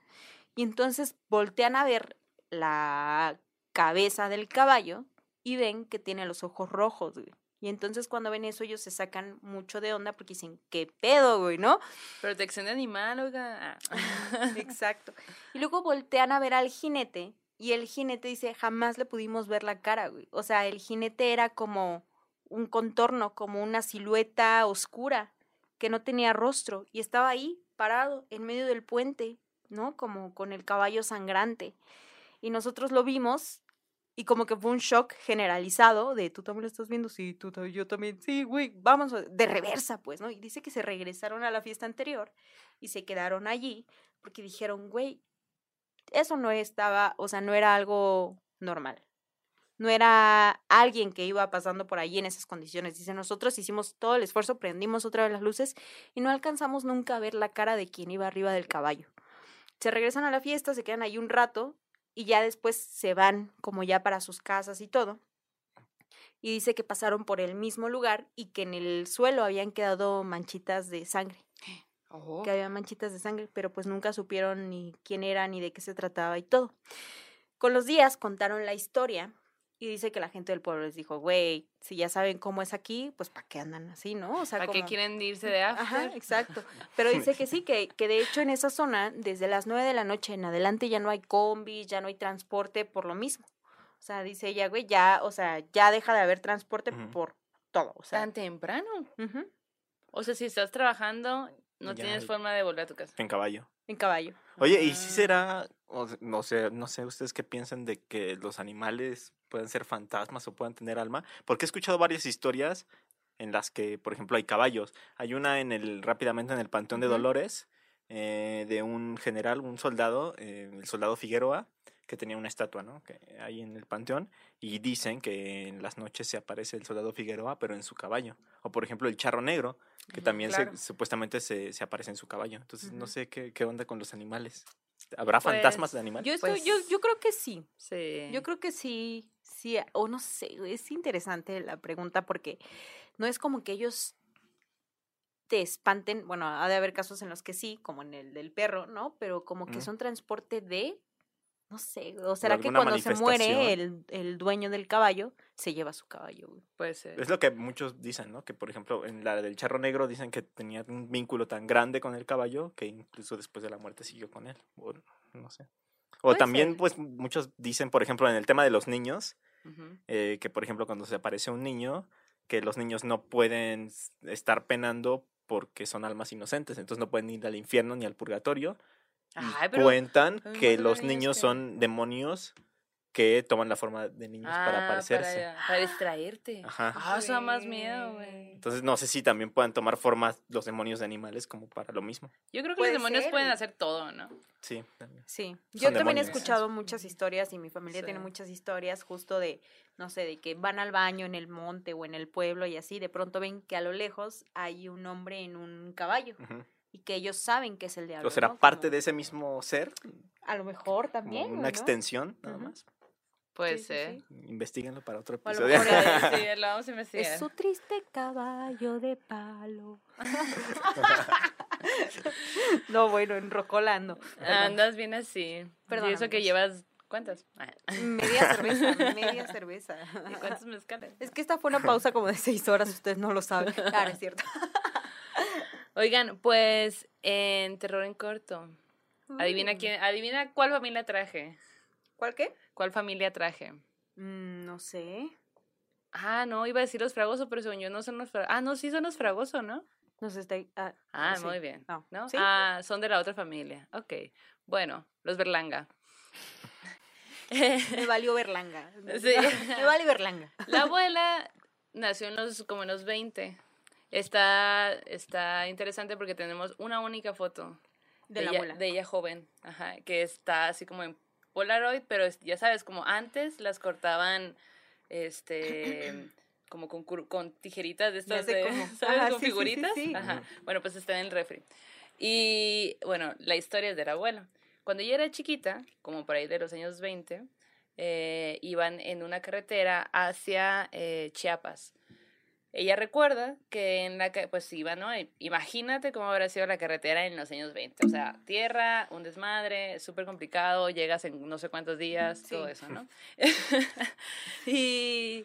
Y entonces voltean a ver la cabeza del caballo y ven que tiene los ojos rojos, güey. Y entonces cuando ven eso ellos se sacan mucho de onda porque dicen, ¿qué pedo, güey, no? Protección de animal, oiga. Exacto. Y luego voltean a ver al jinete y el jinete dice, jamás le pudimos ver la cara, güey. O sea, el jinete era como un contorno, como una silueta oscura que no tenía rostro y estaba ahí parado en medio del puente, ¿no? Como con el caballo sangrante. Y nosotros lo vimos y como que fue un shock generalizado de tú también lo estás viendo, sí, tú también, yo también, sí, güey, vamos, de reversa, pues, ¿no? Y dice que se regresaron a la fiesta anterior y se quedaron allí porque dijeron, güey, eso no estaba, o sea, no era algo normal. No era alguien que iba pasando por ahí en esas condiciones. Dice, nosotros hicimos todo el esfuerzo, prendimos otra vez las luces y no alcanzamos nunca a ver la cara de quien iba arriba del caballo. Se regresan a la fiesta, se quedan ahí un rato y ya después se van como ya para sus casas y todo. Y dice que pasaron por el mismo lugar y que en el suelo habían quedado manchitas de sangre Oh. que había manchitas de sangre, pero pues nunca supieron ni quién era ni de qué se trataba y todo. Con los días contaron la historia y dice que la gente del pueblo les dijo, güey, si ya saben cómo es aquí, pues ¿para qué andan así, no? O sea, ¿Para qué como- quieren irse de after? Ajá, exacto. Pero dice que sí, que, que de hecho en esa zona, desde las nueve de la noche en adelante ya no hay combis, ya no hay transporte por lo mismo. O sea, dice ella, güey, ya, o sea, ya deja de haber transporte Ujú. por todo. O sea, ¿Tan temprano? O sea, si estás trabajando, no Ya, tienes forma de volver a tu casa. En caballo. en caballo. Oye, ¿y si Ah. será, no sé, no sé ustedes qué piensan de que los animales pueden ser fantasmas o puedan tener alma? Porque he escuchado varias historias en las que, por ejemplo, hay caballos. Hay una en el, rápidamente en el Panteón de. Dolores, eh, de un general, un soldado, eh, el soldado Figueroa, que tenía una estatua, ¿no? Que ahí en el panteón y dicen que en las noches se aparece el soldado Figueroa, pero en su caballo. O por ejemplo el charro negro, que también claro. se, supuestamente se, se aparece en su caballo. Entonces no sé qué, qué onda con los animales. ¿Habrá Pues, fantasmas de animales? Yo, estoy, Pues- yo, yo creo que sí. Sí. Yo creo que sí, sí, o no sé, es interesante la pregunta porque no es como que ellos te espanten, bueno, ha de haber casos en los que sí, como en el del perro, ¿no? Pero como que Ujú. son transporte de, no sé, o será que cuando se muere el, el dueño del caballo, se lleva su caballo. güey. Puede ser. Es lo que muchos dicen, ¿no? Que por ejemplo en la del charro negro dicen que tenía un vínculo tan grande con el caballo que incluso después de la muerte siguió con él. O no sé. O también, ser. pues, muchos dicen, por ejemplo, en el tema de los niños, eh, que por ejemplo cuando se aparece un niño, que los niños no pueden estar penando porque son almas inocentes, entonces no pueden ir al infierno ni al purgatorio. Ay, pero- cuentan un que los niños que- son demonios que toman la forma de niños para Ah, aparecerse. Para, para distraerte. Ajá. Ah, eso da más miedo, güey. Entonces no sé si también puedan tomar forma los demonios de animales como para lo mismo. Yo creo que los demonios ser. pueden hacer todo, ¿no? Sí, también. Sí, yo Son también he demonios. escuchado muchas historias y mi familia tiene Sí. muchas historias justo de, no sé, de que van al baño en el monte o en el pueblo y así, de pronto ven que a lo lejos hay un hombre en un caballo Ujú. Y que ellos saben que es el diablo. ¿O será ¿no? parte Como- de ese mismo ser? A lo mejor Como también. una ¿no? extensión, nada más. Puede Sí, ser. sí. Investíguenlo para otro O a lo episodio. mejor Sí, sí, lo vamos a investigar. Es su triste caballo de palo. no, bueno, en Rocolando. Andas bien así. y Perdóname, eso que llevas. ¿Cuántas? Ah, Media cerveza, media cerveza. ¿Y cuántos mezcales? Es que esta fue una pausa como de seis horas, ustedes no lo saben. Claro, es cierto. Oigan, pues en Terror en Corto. Adivina Mm. quién, adivina cuál familia traje. ¿Cuál qué? ¿Cuál familia traje? Mm, no sé. Ah, no, iba a decir los fragosos, pero según yo no son los fragosos. Ah, no, sí son los fragosos, ¿no? No sé, está. Ah, Ah, sí. muy bien. No. ¿No? ¿Sí? Ah, son de la otra familia. Ok. Bueno, los Berlanga. Me valió Berlanga. Sí. Me vale Berlanga. La abuela nació en los, como en los 20. Está, está interesante porque tenemos una única foto De la ella, abuela. de ella joven, ajá, que está así como en Polaroid, pero ya sabes, como antes las cortaban, este, como con, con tijeritas de estas, de. ¿sabes? Ajá, con sí, sí, sí, figuritas. sí. Ajá. Bueno, pues está en el refri. Y bueno, la historia es de la abuela. Cuando ella era chiquita, como por ahí de los años 20, eh, iban en una carretera hacia eh, Chiapas. Ella recuerda que en la que pues iba, ¿no? Imagínate cómo habrá sido la carretera en los años 20. O sea, tierra, un desmadre, súper complicado, llegas en no sé cuántos días, Sí. todo eso, ¿no? y,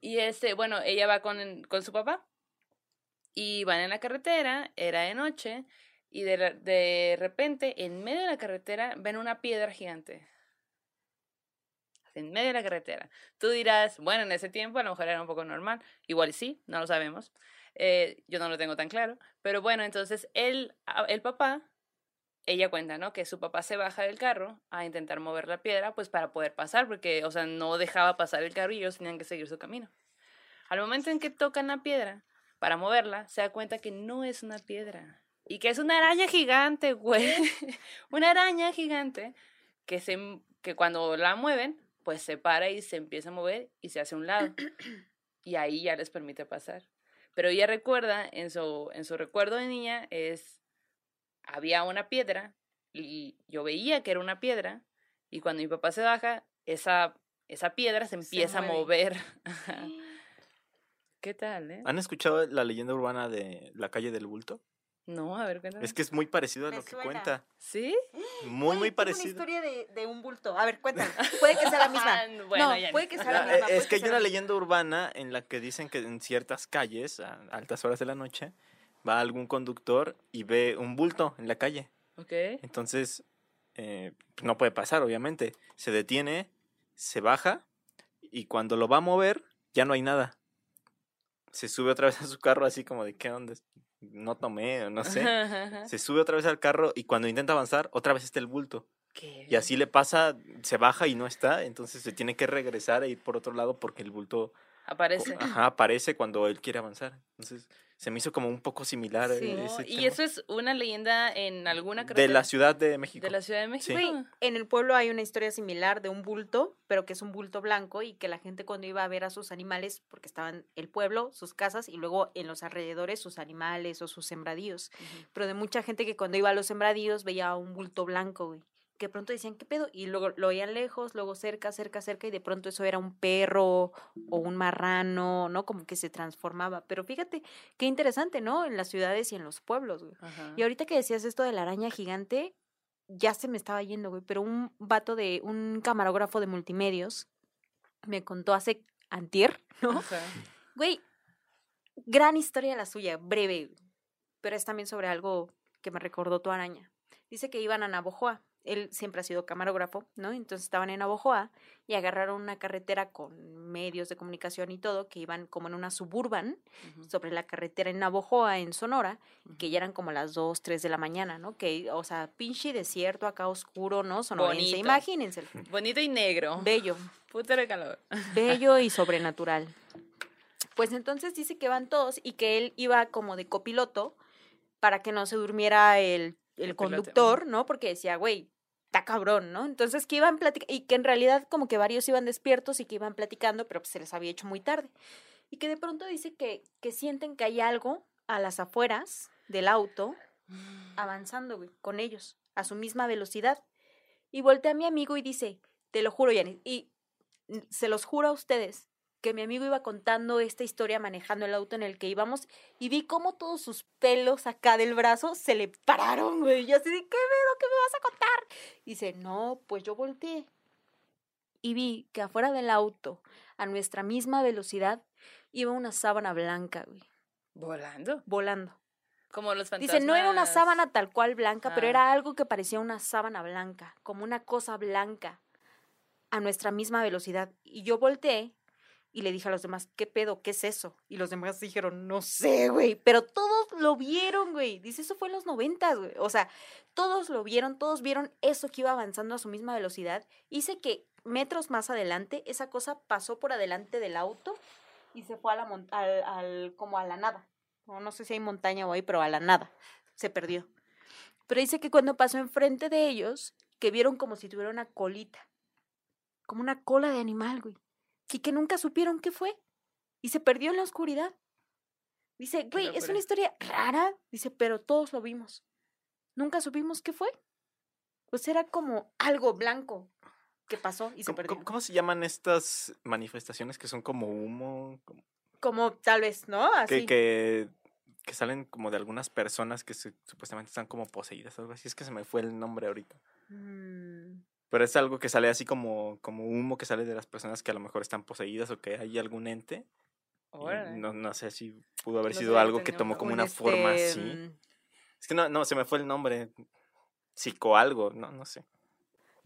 y este, bueno, ella va con, con su papá y van en la carretera, era de noche, y de, de repente, en medio de la carretera, ven una piedra gigante. En medio de la carretera. Tú dirás, bueno, en ese tiempo a lo mejor era un poco normal. Igual sí, no lo sabemos. Eh, yo no lo tengo tan claro. Pero bueno, entonces él, a- el papá, ella cuenta, ¿no? Que su papá se baja del carro a intentar mover la piedra, pues para poder pasar, porque, o sea, no dejaba pasar el carro y ellos tenían que seguir su camino. Al momento en que tocan la piedra para moverla, se da cuenta que no es una piedra y que es una araña gigante, güey. una araña gigante que, se, que cuando la mueven, pues se para y se empieza a mover y se hace a un lado. y ahí ya les permite pasar. Pero ella recuerda, en su, en su recuerdo de niña, es, había una piedra y yo veía que era una piedra y cuando mi papá se baja, esa, esa piedra se empieza a mover. ¿Qué tal, eh? ¿Han escuchado la leyenda urbana de la calle del bulto? No, a ver, cuéntame. Es que es muy parecido a Me lo que suena. cuenta. ¿Sí? Muy, Oye, muy parecido. una historia de, de un bulto. A ver, cuéntame. Puede que sea la misma. Ah, bueno, no, ya puede que sea la misma. eh, es que hay una leyenda urbana en la que dicen que en ciertas calles, a altas horas de la noche, va algún conductor y ve un bulto en la calle. Ok. Entonces, eh, no puede pasar, obviamente. Se detiene, se baja y cuando lo va a mover, ya no hay nada. Se sube otra vez a su carro así como de, ¿qué onda? No tomé o no sé. Se sube otra vez al carro y cuando intenta avanzar, otra vez está el bulto. ¿Qué? Y así le pasa, se baja y no está, entonces se tiene que regresar e ir por otro lado porque el bulto Aparece. ajá, aparece cuando él quiere avanzar. Entonces, se me hizo como un poco similar. Sí. eh, ese y tema. eso es una leyenda en alguna de la Ciudad de México. De la Ciudad de México. Güey, en el pueblo hay una historia similar de un bulto, pero que es un bulto blanco y que la gente cuando iba a ver a sus animales, porque estaban el pueblo, sus casas y luego en los alrededores sus animales o sus sembradíos. Pero de mucha gente que cuando iba a los sembradíos veía un bulto blanco, güey. Que pronto decían, ¿qué pedo? Y luego lo veían lejos, luego cerca, cerca, cerca, y de pronto eso era un perro o un marrano, ¿no? Como que se transformaba. Pero fíjate, qué interesante, ¿no? En las ciudades y en los pueblos, güey. Ajá. Y ahorita que decías esto de la araña gigante, ya se me estaba yendo, güey, pero un vato de, un camarógrafo de multimedios me contó hace antier, ¿no? Ajá. Güey, gran historia la suya, breve, pero es también sobre algo que me recordó tu araña. Dice que iban a Navojoa. Él siempre ha sido camarógrafo, ¿no? Entonces estaban en Navojoa y agarraron una carretera con medios de comunicación y todo, que iban como en una suburban sobre la carretera en Navojoa, en Sonora, que ya eran como las 2, 3 de la mañana, ¿no? Que, o sea, pinche desierto acá oscuro, ¿no? Sonorense, Bonito. imagínense. Bonito y negro. Bello, Puta de calor. bello y sobrenatural. Pues entonces dice que van todos y que él iba como de copiloto para que no se durmiera el, el conductor, ¿no? Porque decía, güey, está cabrón, ¿no? Entonces que iban platicando, y que en realidad como que varios iban despiertos y que iban platicando, pero pues se les había hecho muy tarde. Y que de pronto dice que, que sienten que hay algo a las afueras del auto avanzando, güey, con ellos, a su misma velocidad. Y voltea a mi amigo y dice, te lo juro, Yanis, y se los juro a ustedes, que mi amigo iba contando esta historia manejando el auto en el que íbamos y vi cómo todos sus pelos acá del brazo se le pararon, güey. Y yo así de, ¿qué pedo? ¿Qué me vas a contar? Dice, no, pues yo volteé y vi que afuera del auto, a nuestra misma velocidad, iba una sábana blanca, güey, Volando. volando. Como los fantasmas. Dice, no era una sábana tal cual blanca, pero Ah. era algo que parecía una sábana blanca, como una cosa blanca, a nuestra misma velocidad. Y yo volteé y le dije a los demás, ¿qué pedo? ¿Qué es eso? Y los demás dijeron, no sé, güey, pero todos lo vieron, güey. Dice, eso fue en los noventas, güey. O sea, todos lo vieron, todos vieron eso que iba avanzando a su misma velocidad. Dice que metros más adelante, esa cosa pasó por adelante del auto y se fue a la mon- al, al- como a la nada. No, no sé si hay montaña o ahí, pero a la nada. Se perdió. Pero dice que cuando pasó enfrente de ellos, que vieron como si tuviera una colita. Como una cola de animal, güey. Y que nunca supieron qué fue. Y se perdió en la oscuridad. Dice, güey, es una historia rara. Dice, pero todos lo vimos. Nunca supimos qué fue. Pues era como algo blanco que pasó y se ¿Cómo, perdió. cómo- se llaman estas manifestaciones que son como humo? Como- Como tal vez, ¿no? Así. Que, que, que salen como de algunas personas que se- supuestamente están como poseídas algo así. Es que se me fue el nombre ahorita. Mm, Pero es algo que sale así como, como humo que sale de las personas que a lo mejor están poseídas o que hay algún ente. No, no sé si pudo haber No sido algo que tomó como un una forma este, así. mm, Es que no, no, se me fue el nombre. Psico algo, no, no sé.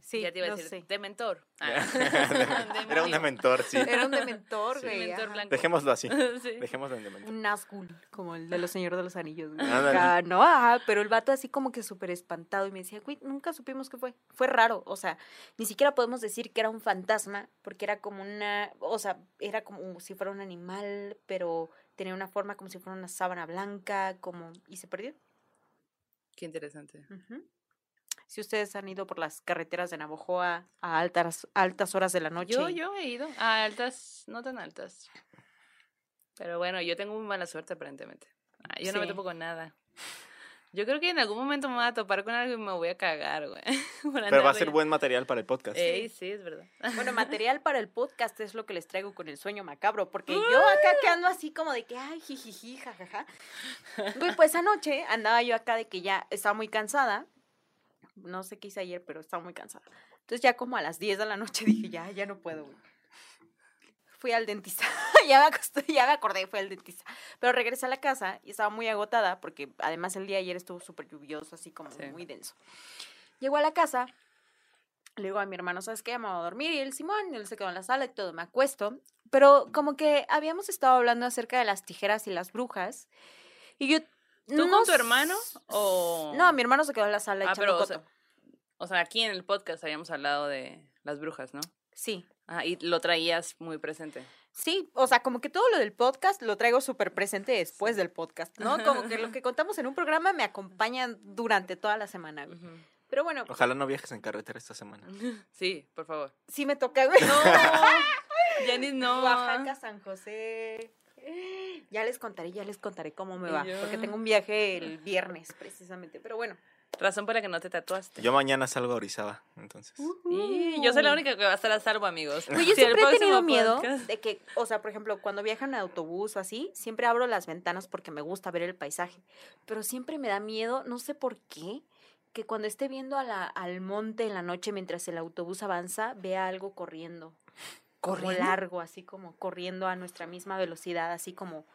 Sí, ya te iba a decir, sé. dementor. Ah. Era un dementor, sí. Era un dementor, Sí. güey. Dementor blanco. Dejémoslo así. Sí. Dejémoslo en dementor. Un Nazgûl, como el de los Señores de los Anillos. Acá, no, ajá, pero el vato así como que súper espantado y me decía, güey, nunca supimos qué fue. Fue raro, o sea, ni siquiera podemos decir que era un fantasma, porque era como una, o sea, era como si fuera un animal, pero tenía una forma como si fuera una sábana blanca, como, y se perdió. Qué interesante. Ujú. Si ustedes han ido por las carreteras de Navojoa a altas, altas horas de la noche. Yo, yo he ido a altas, no tan altas. Pero bueno, yo tengo muy mala suerte aparentemente. Ah, yo no me Sí. topo con nada. Yo creo que en algún momento me voy a topar con algo y me voy a cagar, güey. Pero va a ser buen material para el podcast. Ey, sí, es verdad. Bueno, material para el podcast es lo que les traigo con el sueño macabro, porque yo acá que ando así como de que, ay, jijiji, jajaja. Güey, pues anoche andaba yo acá de que ya estaba muy cansada. No sé qué hice ayer, pero estaba muy cansada. Entonces ya como a las 10 de la noche dije, ya, ya no puedo, güey. Fui al dentista. ya, me acosté, ya me acordé, fui al dentista. Pero regresé a la casa y estaba muy agotada porque además el día de ayer estuvo súper lluvioso, así como Sí. muy denso. Llego a la casa, le digo a mi hermano, ¿sabes qué? Me voy a dormir. Y el Simón, él se quedó en la sala y todo, me acuesto. Pero como que habíamos estado hablando acerca de las tijeras y las brujas. Y yo... ¿Tú no con tu hermano o...? No, mi hermano se quedó en la sala Ah, echando pero, o sea, o sea, aquí en el podcast habíamos hablado de las brujas, ¿no? Sí. Ah, y lo traías muy presente. Sí, o sea, como que todo lo del podcast lo traigo súper presente después del podcast, ¿no? Como que lo que contamos en un programa me acompaña durante toda la semana, güey. Pero bueno, Ojalá no viajes en carretera esta semana. Sí, por favor. sí me toca, güey. No, Jenny, no. Oaxaca, San José. Ya les contaré, ya les contaré cómo me va, yo- porque tengo un viaje el viernes precisamente, pero bueno. Razón por la que no te tatuaste. Yo mañana salgo a Orizaba, entonces. Y yo soy la única que va a estar a salvo, amigos. Güey, yo Si el siempre he tenido próximo miedo podcast- de que, o sea, por ejemplo, cuando viajan en autobús o así, siempre abro las ventanas porque me gusta ver el paisaje. Pero siempre me da miedo, no sé por qué, que cuando esté viendo a la- al monte en la noche mientras el autobús avanza, vea algo corriendo. Como ¿Corriendo? largo, así como corriendo a nuestra misma velocidad, así como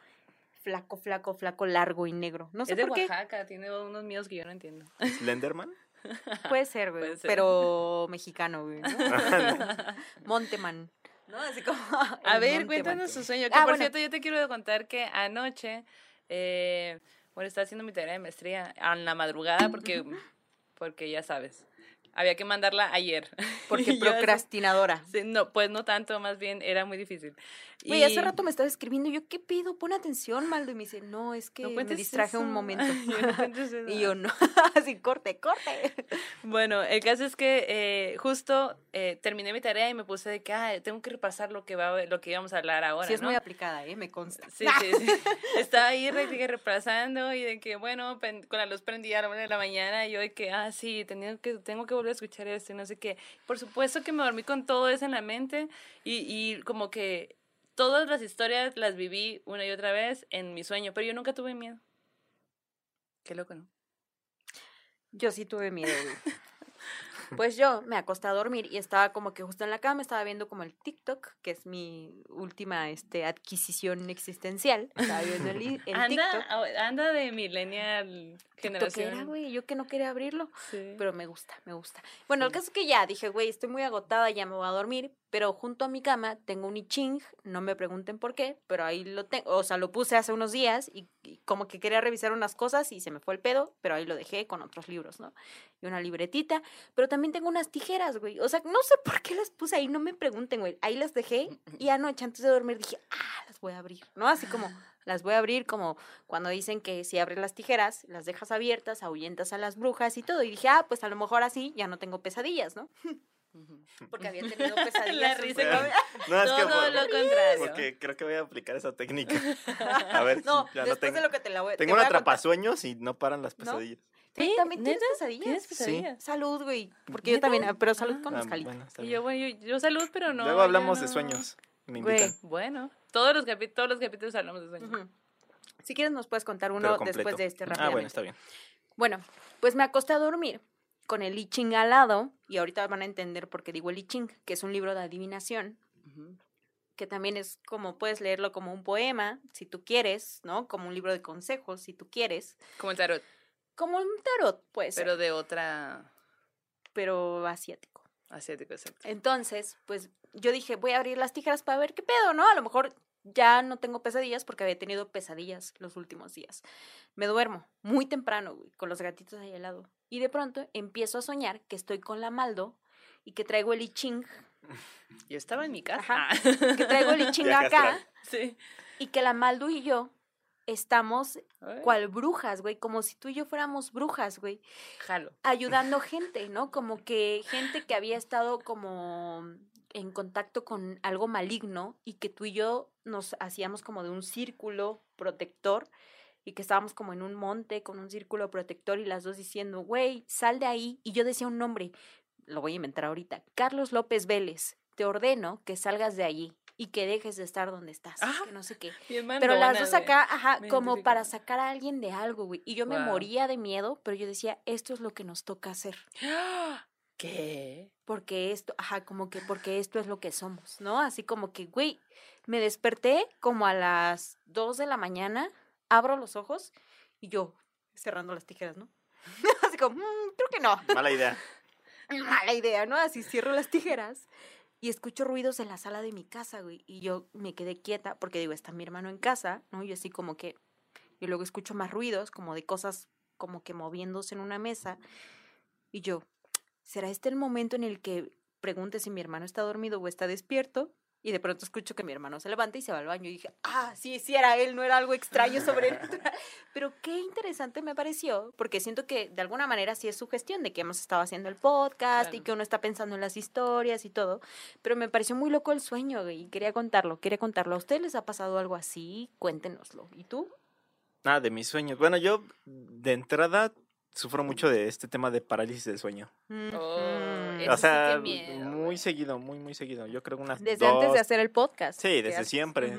flaco, flaco, flaco, largo y negro. No sé Es de por qué. Oaxaca, tiene unos miedos que yo no entiendo. ¿Slenderman? Puede ser, güey. Puede ser. Pero mexicano, güey. ¿no? Monteman. ¿No? Así como. A ver, Monteman. cuéntanos su sueño. Que Ah, por bueno. cierto, yo te quiero contar que anoche, eh, bueno, estaba haciendo mi tarea de maestría en la madrugada porque, porque ya sabes, había que mandarla ayer. Porque así- procrastinadora. No, pues no tanto, más bien era muy difícil. Güey, hace Y- rato me estaba escribiendo. Yo, ¿qué pido? Pon atención, Maldo. Y me dice, no, es que No me distraje un eso. momento. Yo, no y yo, no. Así, corte, corte. Bueno, el caso es que eh, justo eh, terminé mi tarea y me puse de que ah, tengo que repasar lo que va lo que íbamos a hablar ahora, sí, es ¿no? muy aplicada, ¿eh? Me consta. Sí, sí, sí. Estaba ahí repasando y de que, bueno, con la luz prendida a la una de la mañana y yo de que, ah, sí, tenía que, tengo que volver a escuchar esto y no sé qué. Por supuesto que me dormí con todo eso en la mente y, y como que todas las historias las viví una y otra vez en mi sueño, pero yo nunca tuve miedo. Qué loco, ¿no? Yo sí tuve miedo. Pues yo me acosté a dormir y estaba como que justo en la cama, estaba viendo como el TikTok, que es mi última este, adquisición existencial. Estaba viendo el, el Anda, TikTok. anda de millennial generación. güey, yo que no quería abrirlo. Sí. Pero me gusta, me gusta. Bueno, el caso es que ya dije, güey, estoy muy agotada, ya me voy a dormir, pero junto a mi cama tengo un I Ching, no me pregunten por qué, pero ahí lo tengo, o sea, lo puse hace unos días y, y como que quería revisar unas cosas y se me fue el pedo, pero ahí lo dejé con otros libros, ¿no? Y una libretita, pero también tengo unas tijeras, güey. O sea, no sé por qué las puse ahí, no me pregunten, güey. Ahí las dejé y anoche antes de dormir dije, ah, las voy a abrir, ¿no? Así como las voy a abrir como cuando dicen que si abres las tijeras, las dejas abiertas, ahuyentas a las brujas y todo. Y dije, ah, pues a lo mejor así ya no tengo pesadillas, ¿no? Porque había tenido pesadillas. La risa súper- como- No, es que Todo por- lo contrario. porque creo que voy a aplicar esa técnica. A ver, No, ya no después tengo. de lo que te la voy te Tengo voy un a contar. atrapasueños y no paran las ¿No? pesadillas. ¿Tú ¿También tienes ¿Neta? pesadillas? ¿Tienes pesadillas? Salud, güey. Porque yo también, pero salud con Ah, mezcalito. bueno, Y yo, bueno, yo, yo salud, pero no. Luego hablamos de no. sueños. Me Güey. invitan. Bueno, todos los, todos los capítulos hablamos de sueños. Ujú. Si quieres nos puedes contar uno después de este Ah, rápidamente. bueno, está bien. Bueno, pues me acosté a dormir con el I Ching al lado y ahorita van a entender por qué digo el I Ching, que es un libro de adivinación, que también es como puedes leerlo como un poema, si tú quieres, ¿no? Como un libro de consejos, si tú quieres. Como el tarot, Como un tarot, pues, pero de otra pero asiático. asiático, exacto. Entonces, pues yo dije, voy a abrir las tijeras para ver qué pedo, ¿no? A lo mejor ya no tengo pesadillas porque había tenido pesadillas los últimos días. Me duermo muy temprano, güey, con los gatitos ahí al lado. Y de pronto empiezo a soñar que estoy con la Maldo y que traigo el I Ching, Yo estaba en mi casa. Ajá. Que traigo el I Ching acá sí. y que la Maldo y yo estamos Ay, cual brujas, güey, como si tú y yo fuéramos brujas, güey. Jalo. ayudando gente, ¿no? Como que gente que había estado como en contacto con algo maligno y que tú y yo nos hacíamos como de un círculo protector y que estábamos como en un monte con un círculo protector y las dos diciendo, güey, sal de ahí. Y yo decía un nombre, lo voy a inventar ahorita, Carlos López Vélez, te ordeno que salgas de allí y que dejes de estar donde estás, Ah, que no sé qué. Pero las dos acá, ajá, Me como identifico. para sacar a alguien de algo, güey. Y yo me moría de miedo, pero yo decía, esto es lo que nos toca hacer. ¿Qué? Porque esto, ajá, como que porque esto es lo que somos, ¿no? Así como que, güey, me desperté como a las 2 de la mañana, abro los ojos y yo cerrando las tijeras, ¿no? Así como, "Mm, creo que no. Mala idea. Mala idea, ¿no? Así cierro las tijeras y escucho ruidos en la sala de mi casa, güey. Y yo me quedé quieta porque digo, está mi hermano en casa, ¿no? Y así como que, y luego escucho más ruidos, como de cosas como que moviéndose en una mesa. Y yo, ¿será este el momento en el que pregunte si mi hermano está dormido o está despierto? Y de pronto escucho que mi hermano se levanta y se va al baño y dije, ah, sí, sí era él, no era algo extraño sobrenatural. Pero qué interesante me pareció, porque siento que de alguna manera sí es su gestión de que hemos estado haciendo el podcast y que uno está pensando en las historias y todo, pero me pareció muy loco el sueño y quería contarlo, quería contarlo. ¿A ustedes les ha pasado algo así? Cuéntenoslo. ¿Y tú? Nada, de mis sueños. Bueno, yo de entrada sufro mucho de este tema de parálisis del sueño. Oh, o sea, miedo, muy seguido, muy, muy seguido. Yo creo unas Desde antes de hacer el podcast. Sí, ¿qué desde haces? siempre.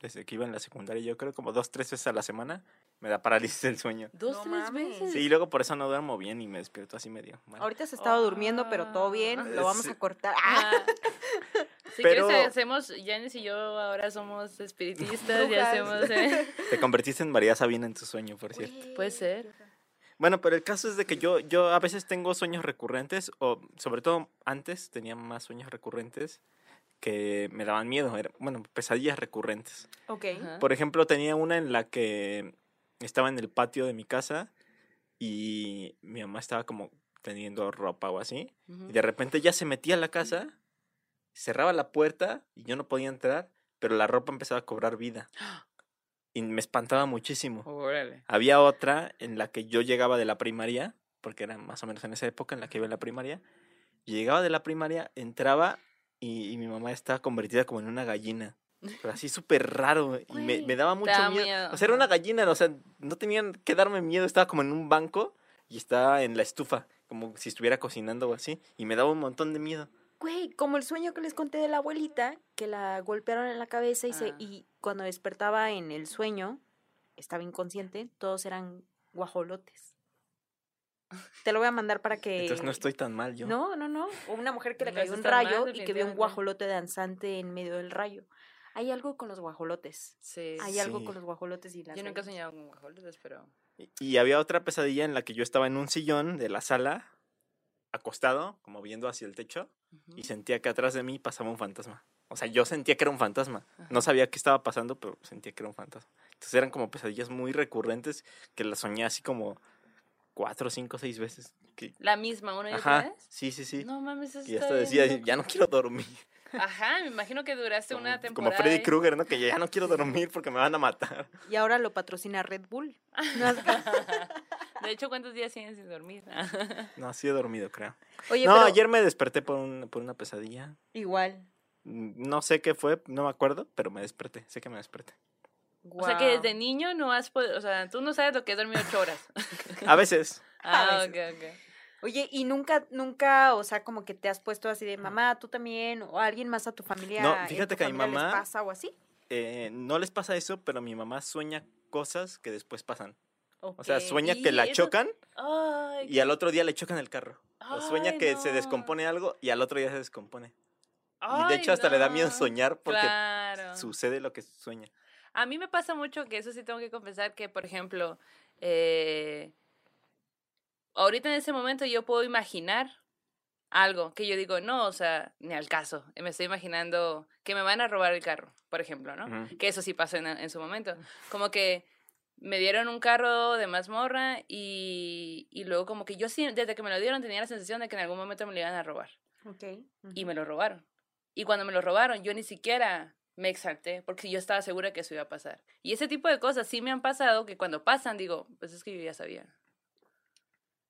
Desde que iba en la secundaria, yo creo como dos, tres veces a la semana me da parálisis del sueño. Dos, No tres mames. veces. Sí, y luego por eso no duermo bien y me despierto así medio mal. Ahorita se estaba durmiendo, pero todo bien. Lo vamos Sí. a cortar. ¡Ah! Ah. Si Pero- quieres, hacemos, Janice y yo ahora somos espiritistas y hacemos... eh, Te convertiste en María Sabina en tu sueño, por cierto. Puede ser. Bueno, pero el caso es de que yo, yo a veces tengo sueños recurrentes, o sobre todo antes tenía más sueños recurrentes que me daban miedo. era- bueno, pesadillas recurrentes. Ok. Ajá. Por ejemplo, tenía una en la que estaba en el patio de mi casa y mi mamá estaba como teniendo ropa o así. Y de repente ya se metía a la casa, cerraba la puerta y yo no podía entrar, pero la ropa empezaba a cobrar vida. Y me espantaba muchísimo. Órale. Había otra en la que yo llegaba de la primaria, porque era más o menos en esa época en la que iba en la primaria. Llegaba de la primaria, entraba y, y mi mamá estaba convertida como en una gallina. Pero así súper raro. Y me, me daba mucho miedo. miedo, O sea, era una gallina, o sea, no tenían que darme miedo. Estaba como en un banco y estaba en la estufa, como si estuviera cocinando o así. Y me daba un montón de miedo. Güey, como el sueño que les conté de la abuelita, que la golpearon en la cabeza y, se, Ah. y cuando despertaba en el sueño, estaba inconsciente, todos eran guajolotes. Te lo voy a mandar para que... Entonces no estoy tan mal yo. No, no, no. O Una mujer que le No cayó un mal, rayo y que vio un guajolote danzante en medio del rayo. Hay algo con los guajolotes. Sí. Hay algo con los guajolotes y las Yo nunca he soñado con guajolotes, pero... Y- Y había otra pesadilla en la que yo estaba en un sillón de la sala, acostado, como viendo hacia el techo, y sentía que atrás de mí pasaba un fantasma. O sea, yo sentía que era un fantasma. Ajá. No sabía qué estaba pasando, pero sentía que era un fantasma. Entonces eran como pesadillas muy recurrentes que las soñé así como cuatro, cinco, seis veces. Que- La misma, una y otra vez. sí, sí, sí. No mames, eso y hasta decía, loco. ya no quiero dormir. Ajá, me imagino que duraste Como, una como temporada. Freddy ahí. Krueger, ¿no? Que ya no quiero dormir porque me van a matar. Y ahora lo patrocina Red Bull. No has- De hecho, ¿cuántos días tienes sin dormir? No, sí he dormido, creo. Oye, no, pero ayer me desperté por, un- por una pesadilla. igual. Mm, No sé qué fue, no me acuerdo, pero me desperté. Sé que me desperté. O sea que desde niño no has podido, o sea, tú no sabes lo que es dormir ocho horas. A veces. Ah, A ok, ok. Oye, y nunca, nunca, o sea, como que te has puesto así de mamá, tú también, o alguien más a tu familia. No, en fíjate tu que a mi familia les mamá- pasa o así? eh, no les pasa eso, pero mi mamá sueña cosas que después pasan. O sea, sueña que la eso- chocan Ay, y al otro día le chocan el carro. O sueña que se descompone algo y al otro día se descompone. y de hecho hasta le da miedo soñar porque Claro. sucede lo que sueña. A mí me pasa mucho que eso sí tengo que confesar que, por ejemplo, eh, ahorita en ese momento yo puedo imaginar algo que yo digo, no, o sea, ni al caso. Me estoy imaginando que me van a robar el carro, por ejemplo, ¿no? Ujú. Que eso sí pasó en, en su momento. Como que me dieron un carro de mazmorra y, y luego como que yo sí, desde que me lo dieron tenía la sensación de que en algún momento me lo iban a robar. Ok. Y me lo robaron. Y cuando me lo robaron, yo ni siquiera me exalté porque yo estaba segura que eso iba a pasar. Y ese tipo de cosas sí me han pasado que cuando pasan digo, pues es que yo ya sabía.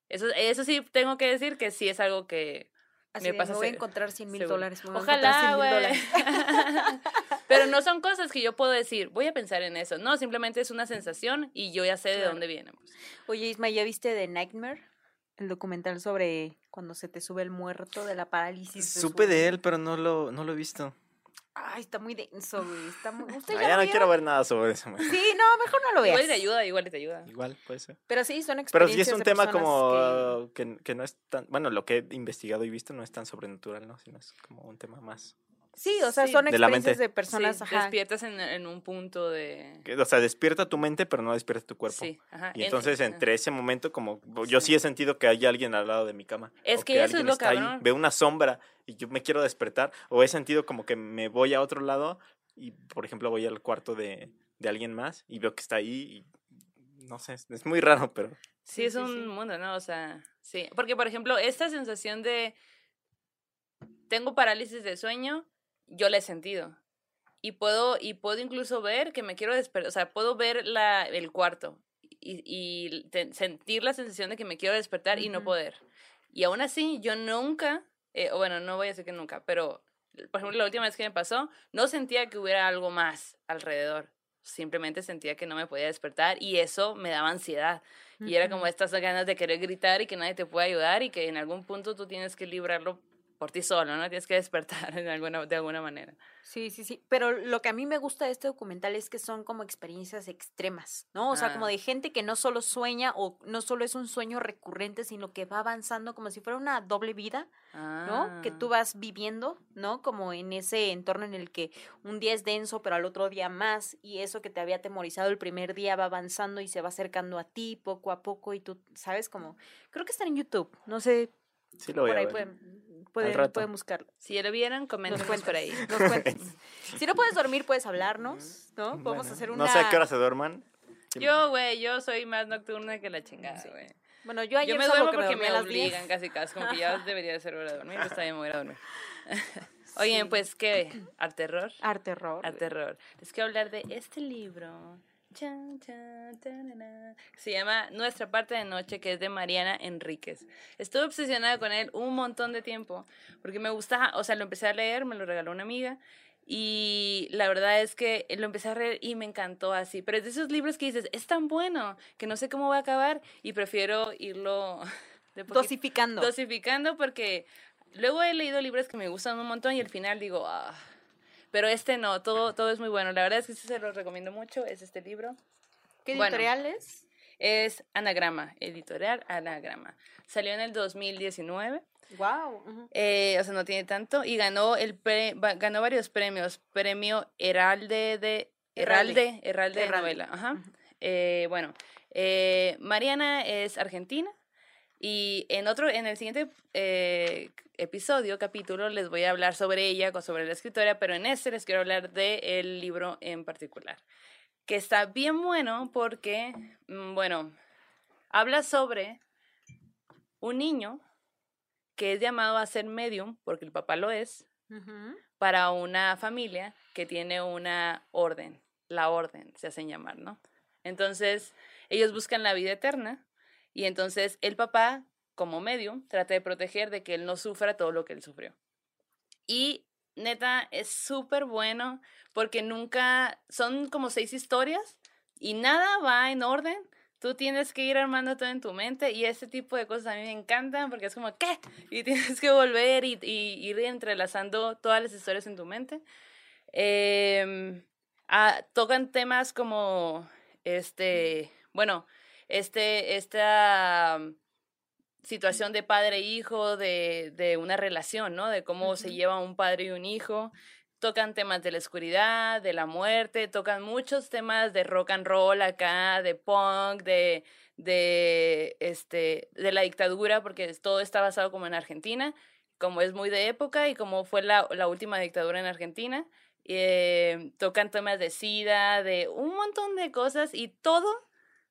Eso, eso sí tengo que decir que sí es algo que Así me de, pasa me voy a encontrar 100 mil dólares. Ojalá, 100,000 güey. dólares. Pero no son cosas que yo puedo decir, voy a pensar en eso. No, simplemente es una sensación y yo ya sé de dónde viene. pues. Oye, Isma, ¿ya viste The Nightmare? El documental sobre cuando se te sube el muerto de la parálisis. Supe de sueño. él, pero no lo, no lo he visto. Ay, está muy denso, güey. Está muy... ¿Ustedes Ah, ya no quiero ver nada sobre eso. Sí, no, mejor no lo veas. Igual te ayuda, igual te ayuda. Igual, puede ser. Pero sí, son Pero experiencias sí es un de tema como que... Que, no es tan... Bueno, lo que he investigado y visto no es tan sobrenatural, ¿no? Sino es como un tema más... Sí, o sea, Sí, son de experiencias mente. de personas, Sí, ajá. despiertas en, en un punto de... que, o sea, despierta tu mente, pero no despierta tu cuerpo. Sí, ajá. Y en- entonces ajá. entre ese momento, como yo sí he sentido que hay alguien al lado de mi cama. Es o que eso es lo está ahí, cabrón. Veo una sombra y yo me quiero despertar. O he sentido como que me voy a otro lado y, por ejemplo, voy al cuarto de, de alguien más y veo que está ahí y no sé, es, muy raro, pero Sí, Sí, es sí, un sí. mundo, ¿no? O sea, sí. Porque, por ejemplo, esta sensación de tengo parálisis de sueño, yo la he sentido. Y puedo, y puedo incluso ver que me quiero despertar, o sea, puedo ver la, el cuarto y, y te- sentir la sensación de que me quiero despertar y no poder. Y aún así, yo nunca, eh, o bueno, no voy a decir que nunca, pero por ejemplo, la última vez que me pasó, no sentía que hubiera algo más alrededor. Simplemente sentía que no me podía despertar y eso me daba ansiedad. Y era como estas ganas de querer gritar y que nadie te puede ayudar y que en algún punto tú tienes que librarlo por ti solo, ¿no? Tienes que despertar en alguna, de alguna manera. Sí, sí, sí. Pero lo que a mí me gusta de este documental es que son como experiencias extremas, ¿no? O sea, como Ah. de gente que no solo sueña o no solo es un sueño recurrente, sino que va avanzando como si fuera una doble vida, ¿no? Que Ah. tú vas viviendo, ¿no? Como en ese entorno en el que un día es denso, pero al otro día más, y eso que te había atemorizado el primer día va avanzando y se va acercando a ti poco a poco, y tú, ¿sabes? Como, creo que está en YouTube, no sé, Sí, lo voy por a ahí ver. pueden, pueden, pueden buscarlo. Si ya lo vieron, cuentas, por ahí. nos cuentas. si no puedes dormir, puedes hablarnos, ¿no? Podemos Bueno, hacer una... No sé a qué hora se duerman. Yo, güey, yo soy más nocturna que la chingada, Sí. güey. Bueno, yo ayer Yo me duermo que porque me 10. obligan casi casi, como que ya debería de ser hora de dormir, pero está bien, me voy a ir a dormir. Oigan, Sí. pues, ¿qué? ¿Art terror? Art terror. Art terror. Les quiero hablar de este libro. Chan, chan, Se llama Nuestra parte de noche, que es de Mariana Enríquez. Estuve obsesionada con él un montón de tiempo, porque me gusta, o sea, lo empecé a leer, me lo regaló una amiga, y la verdad es que lo empecé a leer y me encantó así. Pero es de esos libros que dices, es tan bueno que no sé cómo va a acabar y prefiero irlo de Dosificando. dosificando porque luego he leído libros que me gustan un montón y al final digo, ah, pero este no, todo, todo es muy bueno. La verdad es que sí se lo recomiendo mucho, es este libro. ¿Qué bueno. editorial es? Es Anagrama, editorial Anagrama. Salió en el 2019, Wow. eh, o sea, no tiene tanto, y ganó, el pre- ganó varios premios. Premio Heralde de... Herralde. Herralde, Herralde, de novela. Ajá. Eh, bueno, eh, Mariana es argentina y en otro, en el siguiente eh, episodio, capítulo, les voy a hablar sobre ella, sobre la escritora, pero en este les quiero hablar del libro en particular, que está bien bueno porque, mm, bueno, habla sobre un niño que es llamado a ser medium, porque el papá lo es, para una familia que tiene una orden, la orden se hacen llamar, ¿no? Entonces, ellos buscan la vida eterna y entonces el papá, como medium, trata de proteger de que él no sufra todo lo que él sufrió. Y neta, es súper bueno porque nunca, son como seis historias y nada va en orden. Tú tienes que ir armando todo en tu mente y ese tipo de cosas a mí me encantan porque es como, ¿qué? Y tienes que volver y, y ir entrelazando todas las historias en tu mente. Ah, tocan temas como, este, bueno, este, esta situación de padre e hijo, de, de una relación, ¿no? De cómo se Ujú. lleva un padre y un hijo. Tocan temas de la oscuridad, de la muerte, tocan muchos temas de rock and roll acá, de punk, de, de, este, de la dictadura, porque todo está basado como en Argentina, como es muy de época y como fue la, la última dictadura en Argentina. Eh, tocan temas de SIDA, de un montón de cosas y todo,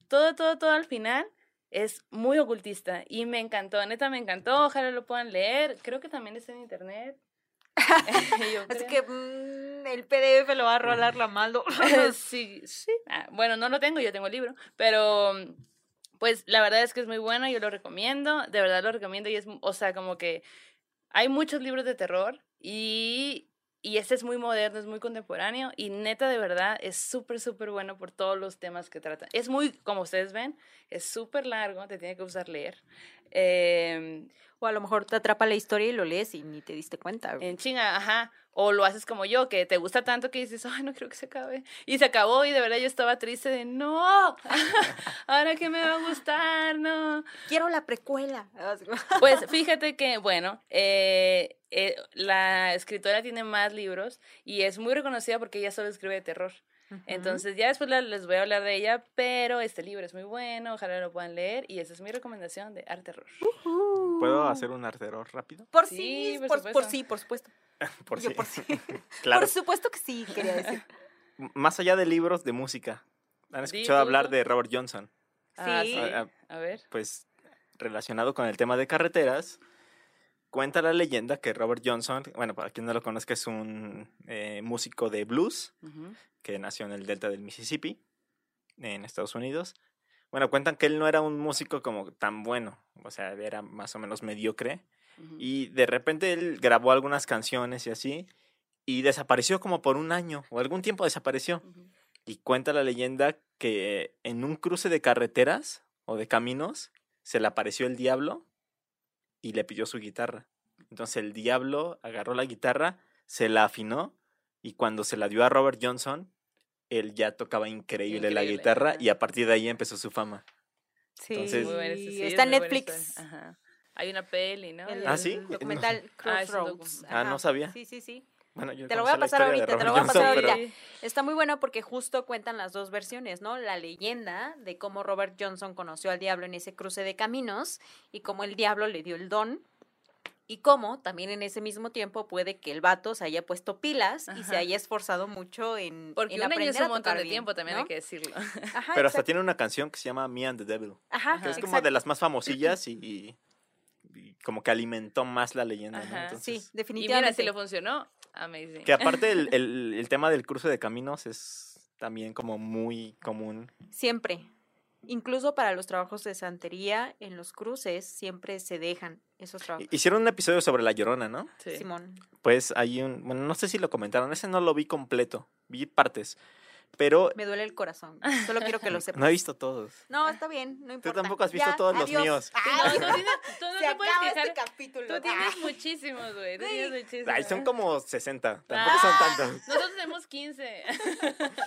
todo, todo, todo al final es muy ocultista y me encantó, neta me encantó, ojalá lo puedan leer, creo que también está en internet. Así que mm, el PDF lo va a rolar la Maldo. sí, sí. Ah, bueno, no lo tengo, yo tengo el libro, pero pues la verdad es que es muy bueno, yo lo recomiendo, de verdad lo recomiendo y es, o sea, como que hay muchos libros de terror y, y este es muy moderno, es muy contemporáneo y neta de verdad es súper, súper bueno por todos los temas que trata. Es muy, como ustedes ven, es súper largo, te tiene que gustar leer. Em, o a lo mejor te atrapa la historia y lo lees y ni te diste cuenta. en chinga, ajá. O lo haces como yo, que te gusta tanto que dices, ay, no creo que se acabe. Y se acabó y de verdad yo estaba triste de, no, ahora que me va a gustar, no. Quiero la precuela. Pues fíjate que, bueno, eh, eh, la escritora tiene más libros y es muy reconocida porque ella solo escribe de terror. Entonces ya después les voy a hablar de ella, pero este libro es muy bueno, ojalá lo puedan leer y esa es mi recomendación de Arte Terror. ¿Puedo hacer un arteror rápido? Por Sí, sí, por por, por supuesto. sí, por supuesto. Por Yo si- por sí. claro. Por supuesto que sí, quería decir. Más allá de libros, de música. ¿Han escuchado hablar de Robert Johnson? Ah, Sí. sí. Ah, A ver. Pues relacionado con el tema de carreteras. cuenta la leyenda que Robert Johnson, bueno, para quien no lo conozca, es un eh, músico de blues que nació en el delta del Mississippi, en Estados Unidos. Bueno, cuentan que él no era un músico como tan bueno, o sea, era más o menos mediocre. Y de repente él grabó algunas canciones y así, y desapareció como por un año, o algún tiempo desapareció. Y cuenta la leyenda que en un cruce de carreteras o de caminos se le apareció el diablo y le pidió su guitarra. Entonces el diablo agarró la guitarra, se la afinó y cuando se la dio a Robert Johnson, él ya tocaba increíble, la guitarra y a partir de ahí empezó su fama. Sí, Entonces- Muy buena esa- sí, es está en muy buena Netflix. Ajá. Hay una peli, ¿no? El, ¿Ah, sí? el documental Ah, un Crossroads. docu- Ah, ¿no Ajá. sabía? Sí, sí, sí. Bueno, yo Te lo voy a pasar ahorita, te lo voy a pasar Johnson, pero- ahorita. Está muy bueno porque justo cuentan las dos versiones, ¿no? La leyenda de cómo Robert Johnson conoció al diablo en ese cruce de caminos y cómo el diablo le dio el don. Y cómo también en ese mismo tiempo puede que el vato se haya puesto pilas y se Ajá. haya esforzado mucho en, Porque en un año es aprender un a montón de bien, tiempo, también ¿no? hay que decirlo. Ajá, Pero hasta exacto. tiene una canción que se llama Me and the Devil, Ajá, que es como exacto. de las más famosillas y- y como que alimentó más la leyenda. ¿no? Ajá. Sí, Entonces, Y mira, definitivamente. si le funcionó, amazing. Que aparte el, el- el tema del cruce de caminos es también como muy común. Siempre. Incluso para los trabajos de santería en los cruces siempre se dejan esos trabajos. Hicieron un episodio sobre La Llorona, ¿no? Sí. Simón. Pues hay un, bueno, no sé si lo comentaron, ese no lo vi completo, vi partes, pero Me duele el corazón. Solo quiero que lo sepas. no he visto todos. No, está bien, no Tú importa. tampoco has visto Ya, todos los míos. No, tú, tienes, tú no se te puedes acaba quejar. este capítulo. Tú tienes muchísimos, güey. Tú tienes muchísimos. Ay, son como 60, tampoco Ah, son tantos. Nosotros tenemos 15.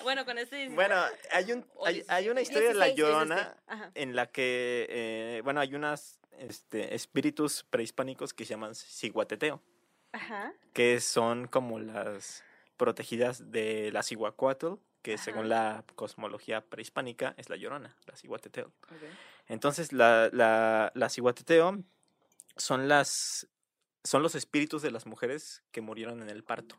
bueno, con este 19. Bueno, hay, un, hay, hay una 17. historia de La 16, Llorona en la que, eh, bueno, hay unos este, espíritus prehispánicos que se llaman ciguateteo, Ajá. que son como las protegidas de la Cihuacuatl, que Ajá. según la cosmología prehispánica es la Llorona, la Cihuateteo. Ok. Entonces, la, la, la Cihuateteo son las son los espíritus de las mujeres que murieron en el parto.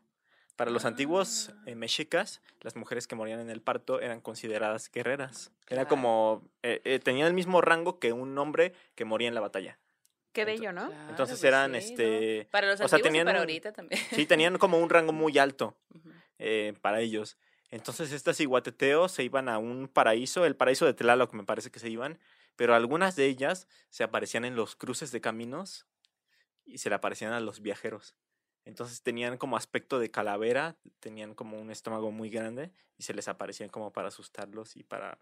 Para los antiguos Ah. eh, mexicas, las mujeres que morían en el parto eran consideradas guerreras. Era Claro. como, eh, eh, tenían el mismo rango que un hombre que moría en la batalla. Qué bello, ¿no? Claro, Entonces pues eran, sí, ¿no? este, Para los o sea, antiguos tenían y para ahorita también. sí, tenían como un rango muy alto Ujú. eh, para ellos. Entonces estas iguateteos se iban a un paraíso, el paraíso de Tlaloc me parece que se iban, pero algunas de ellas se aparecían en los cruces de caminos y se le aparecían a los viajeros. Entonces tenían como aspecto de calavera, tenían como un estómago muy grande y se les aparecían como para asustarlos y para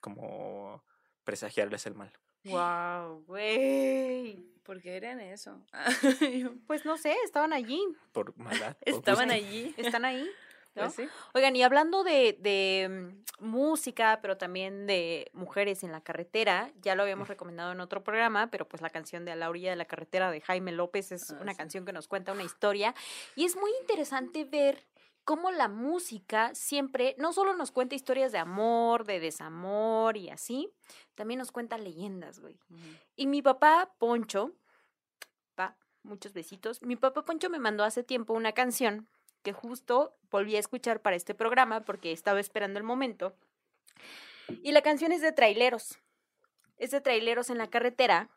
como presagiarles el mal. Wow, güey. ¿Por qué eran eso? Pues no sé, estaban allí, Por maldad. por Estaban gusto. allí. están ahí. ¿No? Pues sí. Oigan, y hablando de, de mm, música, pero también de mujeres en la carretera, ya lo habíamos recomendado en otro programa, pero pues la canción de A la orilla de la carretera de Jaime López es Ah, una sí. canción que nos cuenta una historia y es muy interesante ver cómo la música siempre no solo nos cuenta historias de amor, de desamor y así, también nos cuenta leyendas, güey. Y mi papá Poncho, pa, muchos besitos. Mi papá Poncho me mandó hace tiempo una canción que justo volví a escuchar para este programa porque estaba esperando el momento. Y la canción es de traileros. Es de traileros en la carretera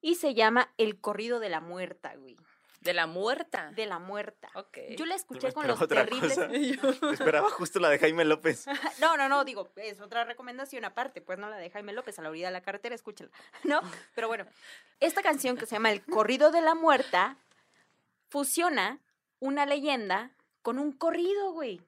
y se llama El corrido de la muerta, güey. De la muerta. De la muerta. Ok. Yo la escuché con los otra terribles. cosa. Esperaba justo la de Jaime López. No, no, no, digo, es otra recomendación aparte, pues no la de Jaime López a la orilla de la carretera, escúchala, ¿no? Pero bueno, esta canción que se llama El corrido de la muerta fusiona una leyenda con un corrido, güey,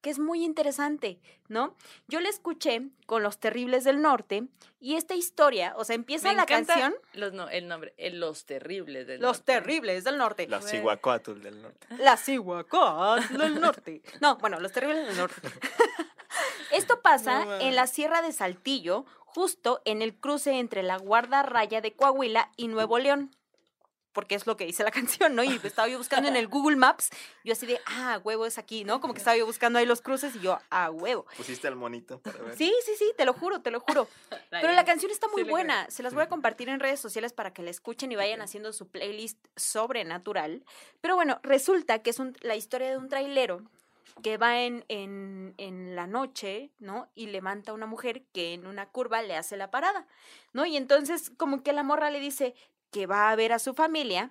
que es muy interesante, ¿no? Yo la escuché con Los Terribles del Norte y esta historia, o sea, empieza Me la canción Los, no, el nombre, el Los Terribles del Los Norte. Terribles del Norte. La Bueno. Cihuacóatl del norte. La Cihuacán del Norte. No, bueno, los terribles del norte. Esto pasa No en la Sierra de Saltillo, justo en el cruce entre la Guarda Raya de Coahuila y Nuevo León. Porque es lo que dice la canción, ¿no? Y estaba yo buscando en el Google Maps, yo así de, ah, huevo es aquí, ¿no? Como que estaba yo buscando ahí los cruces y yo, ah, huevo. Pusiste al monito para ver. Sí, sí, sí, te lo juro, te lo juro. Pero la canción está muy Sí buena. Se las voy a compartir en redes sociales para que la escuchen y vayan haciendo su playlist sobrenatural. Pero bueno, resulta que es un- la historia de un trailero que va en, en, en la noche, ¿no? Y levanta a una mujer que en una curva le hace la parada, ¿no? Y entonces como que la morra le dice que va a ver a su familia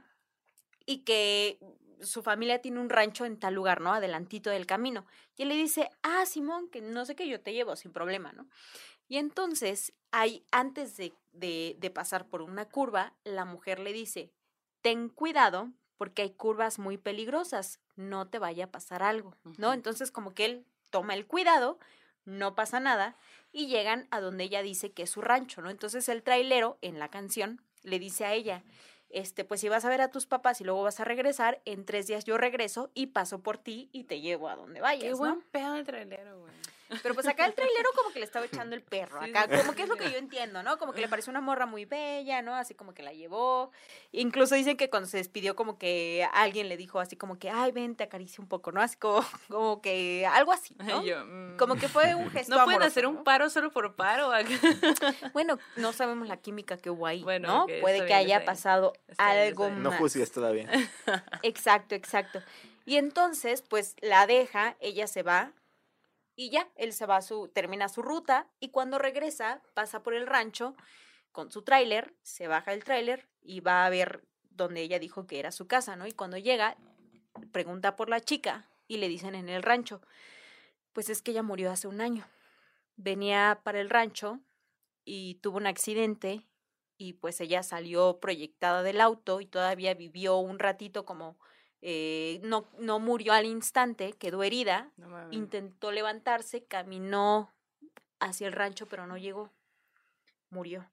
y que su familia tiene un rancho en tal lugar, ¿no? Adelantito del camino. Y él le dice, ah, Simón, que no sé qué yo te llevo sin problema, ¿no? Y entonces, hay, antes de, de, de pasar por una curva, la mujer le dice, ten cuidado porque hay curvas muy peligrosas, no te vaya a pasar algo, ¿no? Entonces, como que él toma el cuidado, no pasa nada, y llegan a donde ella dice que es su rancho, ¿no? Entonces el trailero en la canción le dice a ella, este, pues si vas a ver a tus papás y luego vas a regresar, en tres días yo regreso y paso por ti y te llevo a donde vayas, Qué ¿no? buen pedo de trailero, güey. Pero pues acá el trailero como que le estaba echando el perro, acá como que es lo que yo entiendo, ¿no? Como que le pareció una morra muy bella, ¿no? Así como que la llevó. Incluso dicen que cuando se despidió como que alguien le dijo así como que, ay, ven, te acaricio un poco, ¿no? Así como, como que algo así, ¿no? Yo, mm, Como que fue un gesto No pueden amoroso, hacer un ¿no? paro solo por paro. acá. Bueno, no sabemos la química que hubo ahí, Bueno, ¿no? Puede que bien, haya pasado Está algo está bien. No más. juzgues todavía. Exacto, exacto. Y entonces, pues la deja, ella se va y ya, él se va a su, termina su ruta y cuando regresa pasa por el rancho con su tráiler, se baja el tráiler y va a ver donde ella dijo que era su casa, ¿no? Y cuando llega, pregunta por la chica y le dicen en el rancho, pues es que ella murió hace un año. Venía para el rancho y tuvo un accidente y pues ella salió proyectada del auto y todavía vivió un ratito como eh, no, no murió al instante, quedó herida, No intentó levantarse, caminó hacia el rancho pero no llegó, murió.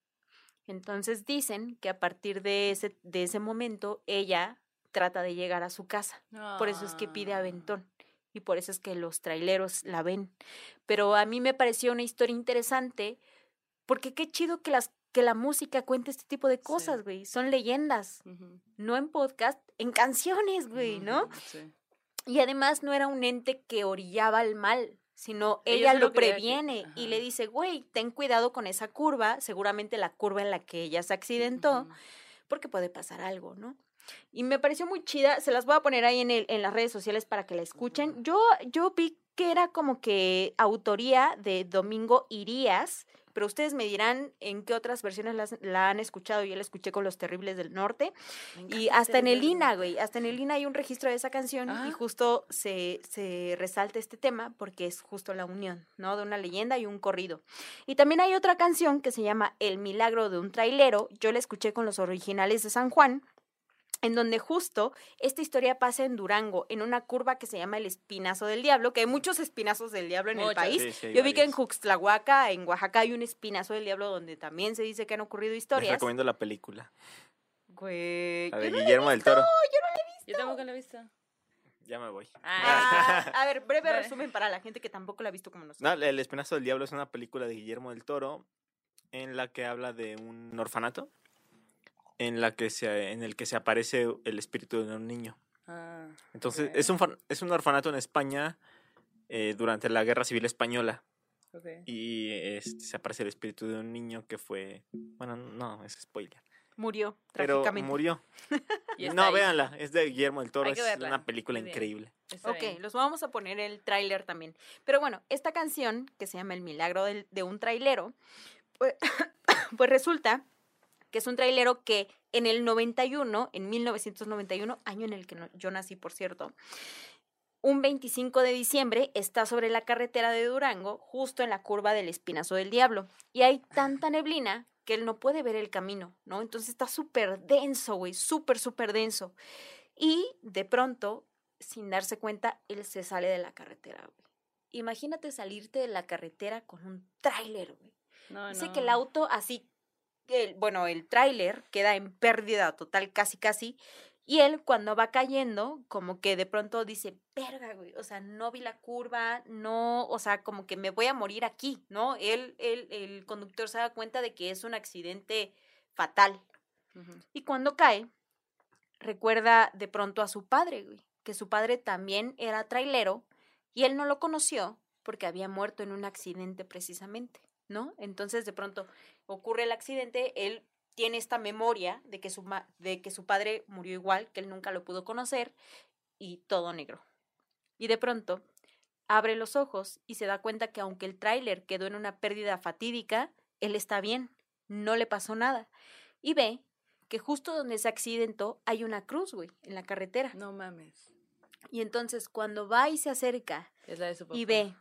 Entonces dicen que a partir de ese, de ese momento ella trata de llegar a su casa. Por eso es que pide Ah. aventón y por eso es que los traileros la ven. Pero a mí me pareció una historia interesante porque qué chido que las que la música cuente este tipo de Sí. cosas, güey. Son leyendas, no en podcast, en canciones, güey, ¿no? sí. Y además no era un ente que orillaba al mal, sino Ella lo que- previene y le dice, güey, ten cuidado con esa curva, seguramente la curva en la que ella se accidentó, porque puede pasar algo, ¿no? Y me pareció muy chida, se las voy a poner ahí en, el, en las redes sociales para que la escuchen. Yo, yo vi que era como que autoría de Domingo Irías, pero ustedes me dirán en qué otras versiones las- la, han escuchado. Yo la escuché con Los Terribles del Norte. Y hasta en el. INA, güey, hasta en el INA hay un registro de esa canción y Ah. justo se, se resalta este tema porque es justo la unión, ¿no? De una leyenda y un corrido. Y también hay otra canción que se llama El milagro de un trailero, yo la escuché con los originales de San Juan, en donde justo esta historia pasa en Durango, en una curva que se llama el Espinazo del Diablo, que hay muchos espinazos del diablo en el país. Sí, sí, hay Yo vi que en. Juxtlahuaca, en Oaxaca, hay un espinazo del diablo donde también se dice que han ocurrido Les historias. recomiendo la película. Güey, La yo de no la he Guillermo del Toro. Yo tampoco la he visto. Ya me voy. Ah, a ver, breve Vale. resumen para la gente que tampoco la ha visto como nosotros. No, El Espinazo del Diablo es una película de Guillermo del Toro en la que habla de un orfanato en la que se en el que se aparece el espíritu de un niño. Ah, Entonces, Ok. es un es un orfanato en España eh, durante la Guerra Civil española ok. y este, se aparece el espíritu de un niño que fue, bueno, no, es spoiler, Murió pero trágicamente. murió. Y No, ahí. véanla, es de Guillermo del Toro, es una película increíble. Está Ok, bien. los vamos a poner el tráiler también. Pero bueno, esta canción, que se llama El milagro de un trailero, pues, pues resulta que es un trailero que en el 91, en 1991, año en el que no- yo nací, por cierto, un 25 de diciembre está sobre la carretera de Durango, justo en la curva del Espinazo del Diablo. Y hay tanta neblina que él no puede ver el camino, ¿no? Entonces está súper denso, güey, súper, súper denso. Y de pronto, sin darse cuenta, él se sale de la carretera, güey. Imagínate salirte de la carretera con un tráiler, güey. No, Dice que el auto así, el, bueno, el tráiler queda en pérdida total, casi, casi. Y él cuando va cayendo, como que de pronto dice, verga, güey, o sea, no vi la curva, no, o sea, como que me voy a morir aquí, ¿no? Él, él, el conductor se da cuenta de que es un accidente fatal. Y cuando cae, recuerda de pronto a su padre, güey, que su padre también era trailero y él no lo conoció porque había muerto en un accidente precisamente, ¿no? Entonces de pronto ocurre el accidente, él tiene esta memoria de que su, ma- de que su padre murió igual, que él nunca lo pudo conocer y todo negro. Y de pronto abre los ojos y se da cuenta que aunque el tráiler quedó en una pérdida fatídica, él está bien, no le pasó nada. Y ve que justo donde se accidentó hay una cruz, güey, en la carretera. No mames. Y entonces cuando va y se acerca Es la de su papá. y ve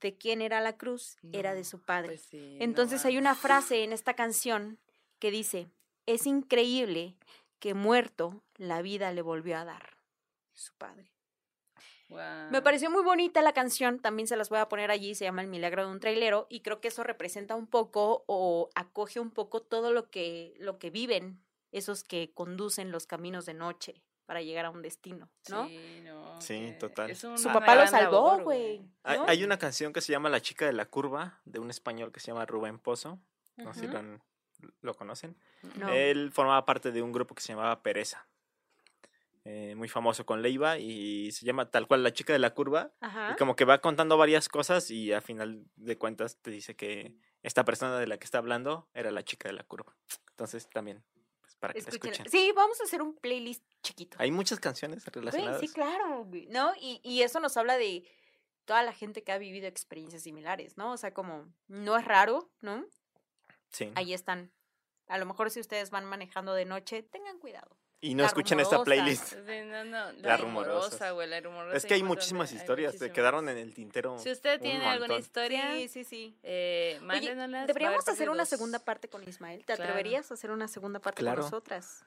de quién era la cruz, era de su padre. Pues sí, no Entonces hay una frase en esta canción que dice, es increíble que muerto la vida le volvió a dar. Su padre. Me pareció muy bonita la canción, también se las voy a poner allí, se llama El Milagro de un Trailero y creo que eso representa un poco o acoge un poco todo lo que, lo que viven esos que conducen los caminos de noche para llegar a un destino, ¿no? Sí, no, Sí, total. Su papá lo salvó, güey. Hay, ¿no? hay una canción que se llama La chica de la curva, de un español que se llama Rubén Pozo. No sé si lo, han- lo conocen. No. Él formaba parte de un grupo que se llamaba Pereza. eh, muy famoso con Leiva y se llama tal cual La chica de la curva. Ajá. Y como que va contando varias cosas y a final de cuentas te dice que esta persona de la que está hablando era la chica de la curva. Entonces también, para que la Escúchenla. escuchen. Sí, vamos a hacer un playlist chiquito. Hay muchas canciones Güey, relacionadas. sí, claro, ¿no? Y, y eso nos habla de toda la gente que ha vivido experiencias similares, ¿no? O sea, como no es raro, ¿no? Sí. Ahí están. A lo mejor si ustedes van manejando de noche, tengan cuidado. Y no La escuchen esta playlist. Sí, no, no, Las la rumorosa, güey, la rumorosa. Es que hay de- muchísimas hay historias, te muchísimas. quedaron en el tintero. Si usted tiene alguna historia, Sí, sí, sí. eh, Oye, deberíamos hacer una segunda parte con Ismael. ¿Te Claro. atreverías a hacer una segunda parte Claro. con nosotras?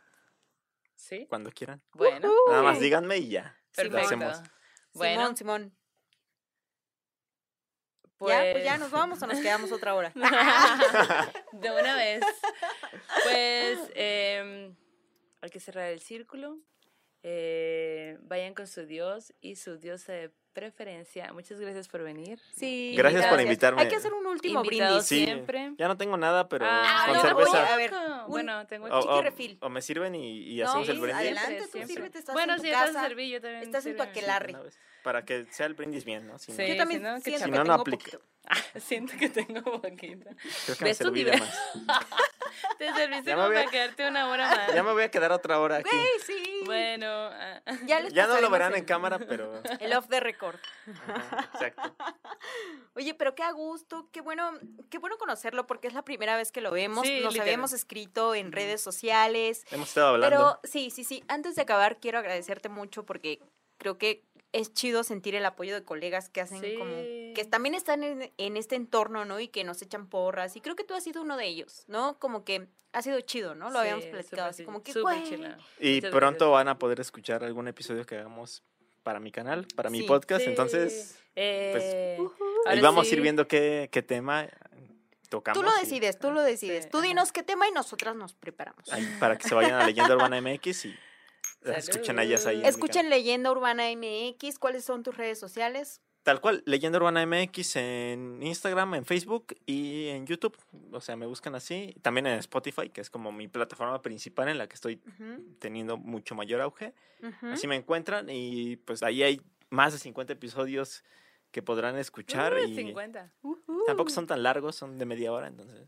Sí, Cuando quieran. bueno, Nada más díganme y ya. Lo perfecto. hacemos. Bueno, Simón, Simón. Ya, pues ya nos vamos o nos quedamos otra hora. de una vez. Pues hay que cerrar el círculo. Eh, vayan con su Dios y su diosa de preferencia. Muchas gracias por venir. Sí. Gracias por invitarme. Hay que hacer un último brindis. Sí, siempre. ya no tengo nada, pero Ah, con no, cerveza. a ver, un- bueno, tengo chiqui o- refil. o me sirven y, y No, hacemos el brindis. adelante, tú siempre. sírvete, estás bueno, en tu si estás casa, en servir, yo también estás en tu aquelarre. Para que sea el brindis bien, ¿no? Si no, Sí. Yo también si no, siento Si que no, no tengo aplica. poquito. Siento que tengo poquito. creo que me más. Te serviste Ya me como voy a- para quedarte una hora más. Ya me voy a quedar otra hora aquí. Güey, sí. Bueno, ah, Ya, les Ya no lo verán en cámara, pero... El off the record. Ajá, exacto. Oye, pero qué a gusto, qué bueno, qué bueno conocerlo porque es la primera vez que lo vemos. Sí, Nos literal. habíamos escrito en redes sociales. Hemos estado hablando. Pero sí, sí, sí. Antes de acabar, quiero agradecerte mucho porque creo que es chido sentir el apoyo de colegas que hacen como que también están en, en este entorno, ¿no? Y que nos echan porras. Y creo que tú has sido uno de ellos, ¿no? Como que ha sido chido, ¿no? Lo habíamos platicado así, como que, y Muchas pronto gracias. van a poder escuchar algún episodio que hagamos para mi canal, para mi podcast. Sí. Entonces, Eh, Ujú. ahí vamos a ir viendo qué, qué tema tocamos. Tú lo y- decides, tú lo decides. Tú dinos qué tema y nosotras nos preparamos. ahí para que se vayan a Leyenda Urbana MX y escuchen a ellas ahí. Escuchen Leyenda Urbana MX. ¿Cuáles son tus redes sociales? Tal cual, Leyenda Urbana MX en Instagram, en Facebook y en YouTube. O sea, me buscan así. También en Spotify, que es como mi plataforma principal en la que estoy teniendo mucho mayor auge. Así me encuentran y pues ahí hay más de 50 episodios que podrán escuchar Uy, y 50. Ujú. tampoco son tan largos, son de media hora, entonces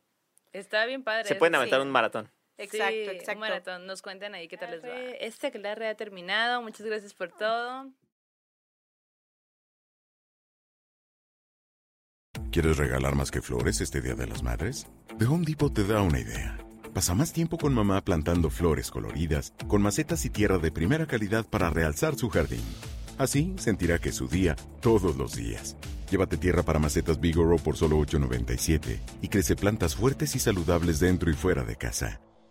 Está bien padre. se pueden sí. aventar un maratón. Exacto, Sí, exacto. Un maratón. Nos cuentan ahí qué tal les va. Este aquelarre ha terminado. Muchas gracias por todo. ¿Quieres regalar más que flores este Día de las Madres? The Home Depot te da una idea. Pasa más tiempo con mamá plantando flores coloridas, con macetas y tierra de primera calidad para realzar su jardín. Así sentirá que es su día todos los días. Llévate tierra para macetas Bigoro por solo $8.97 y crece plantas fuertes y saludables dentro y fuera de casa.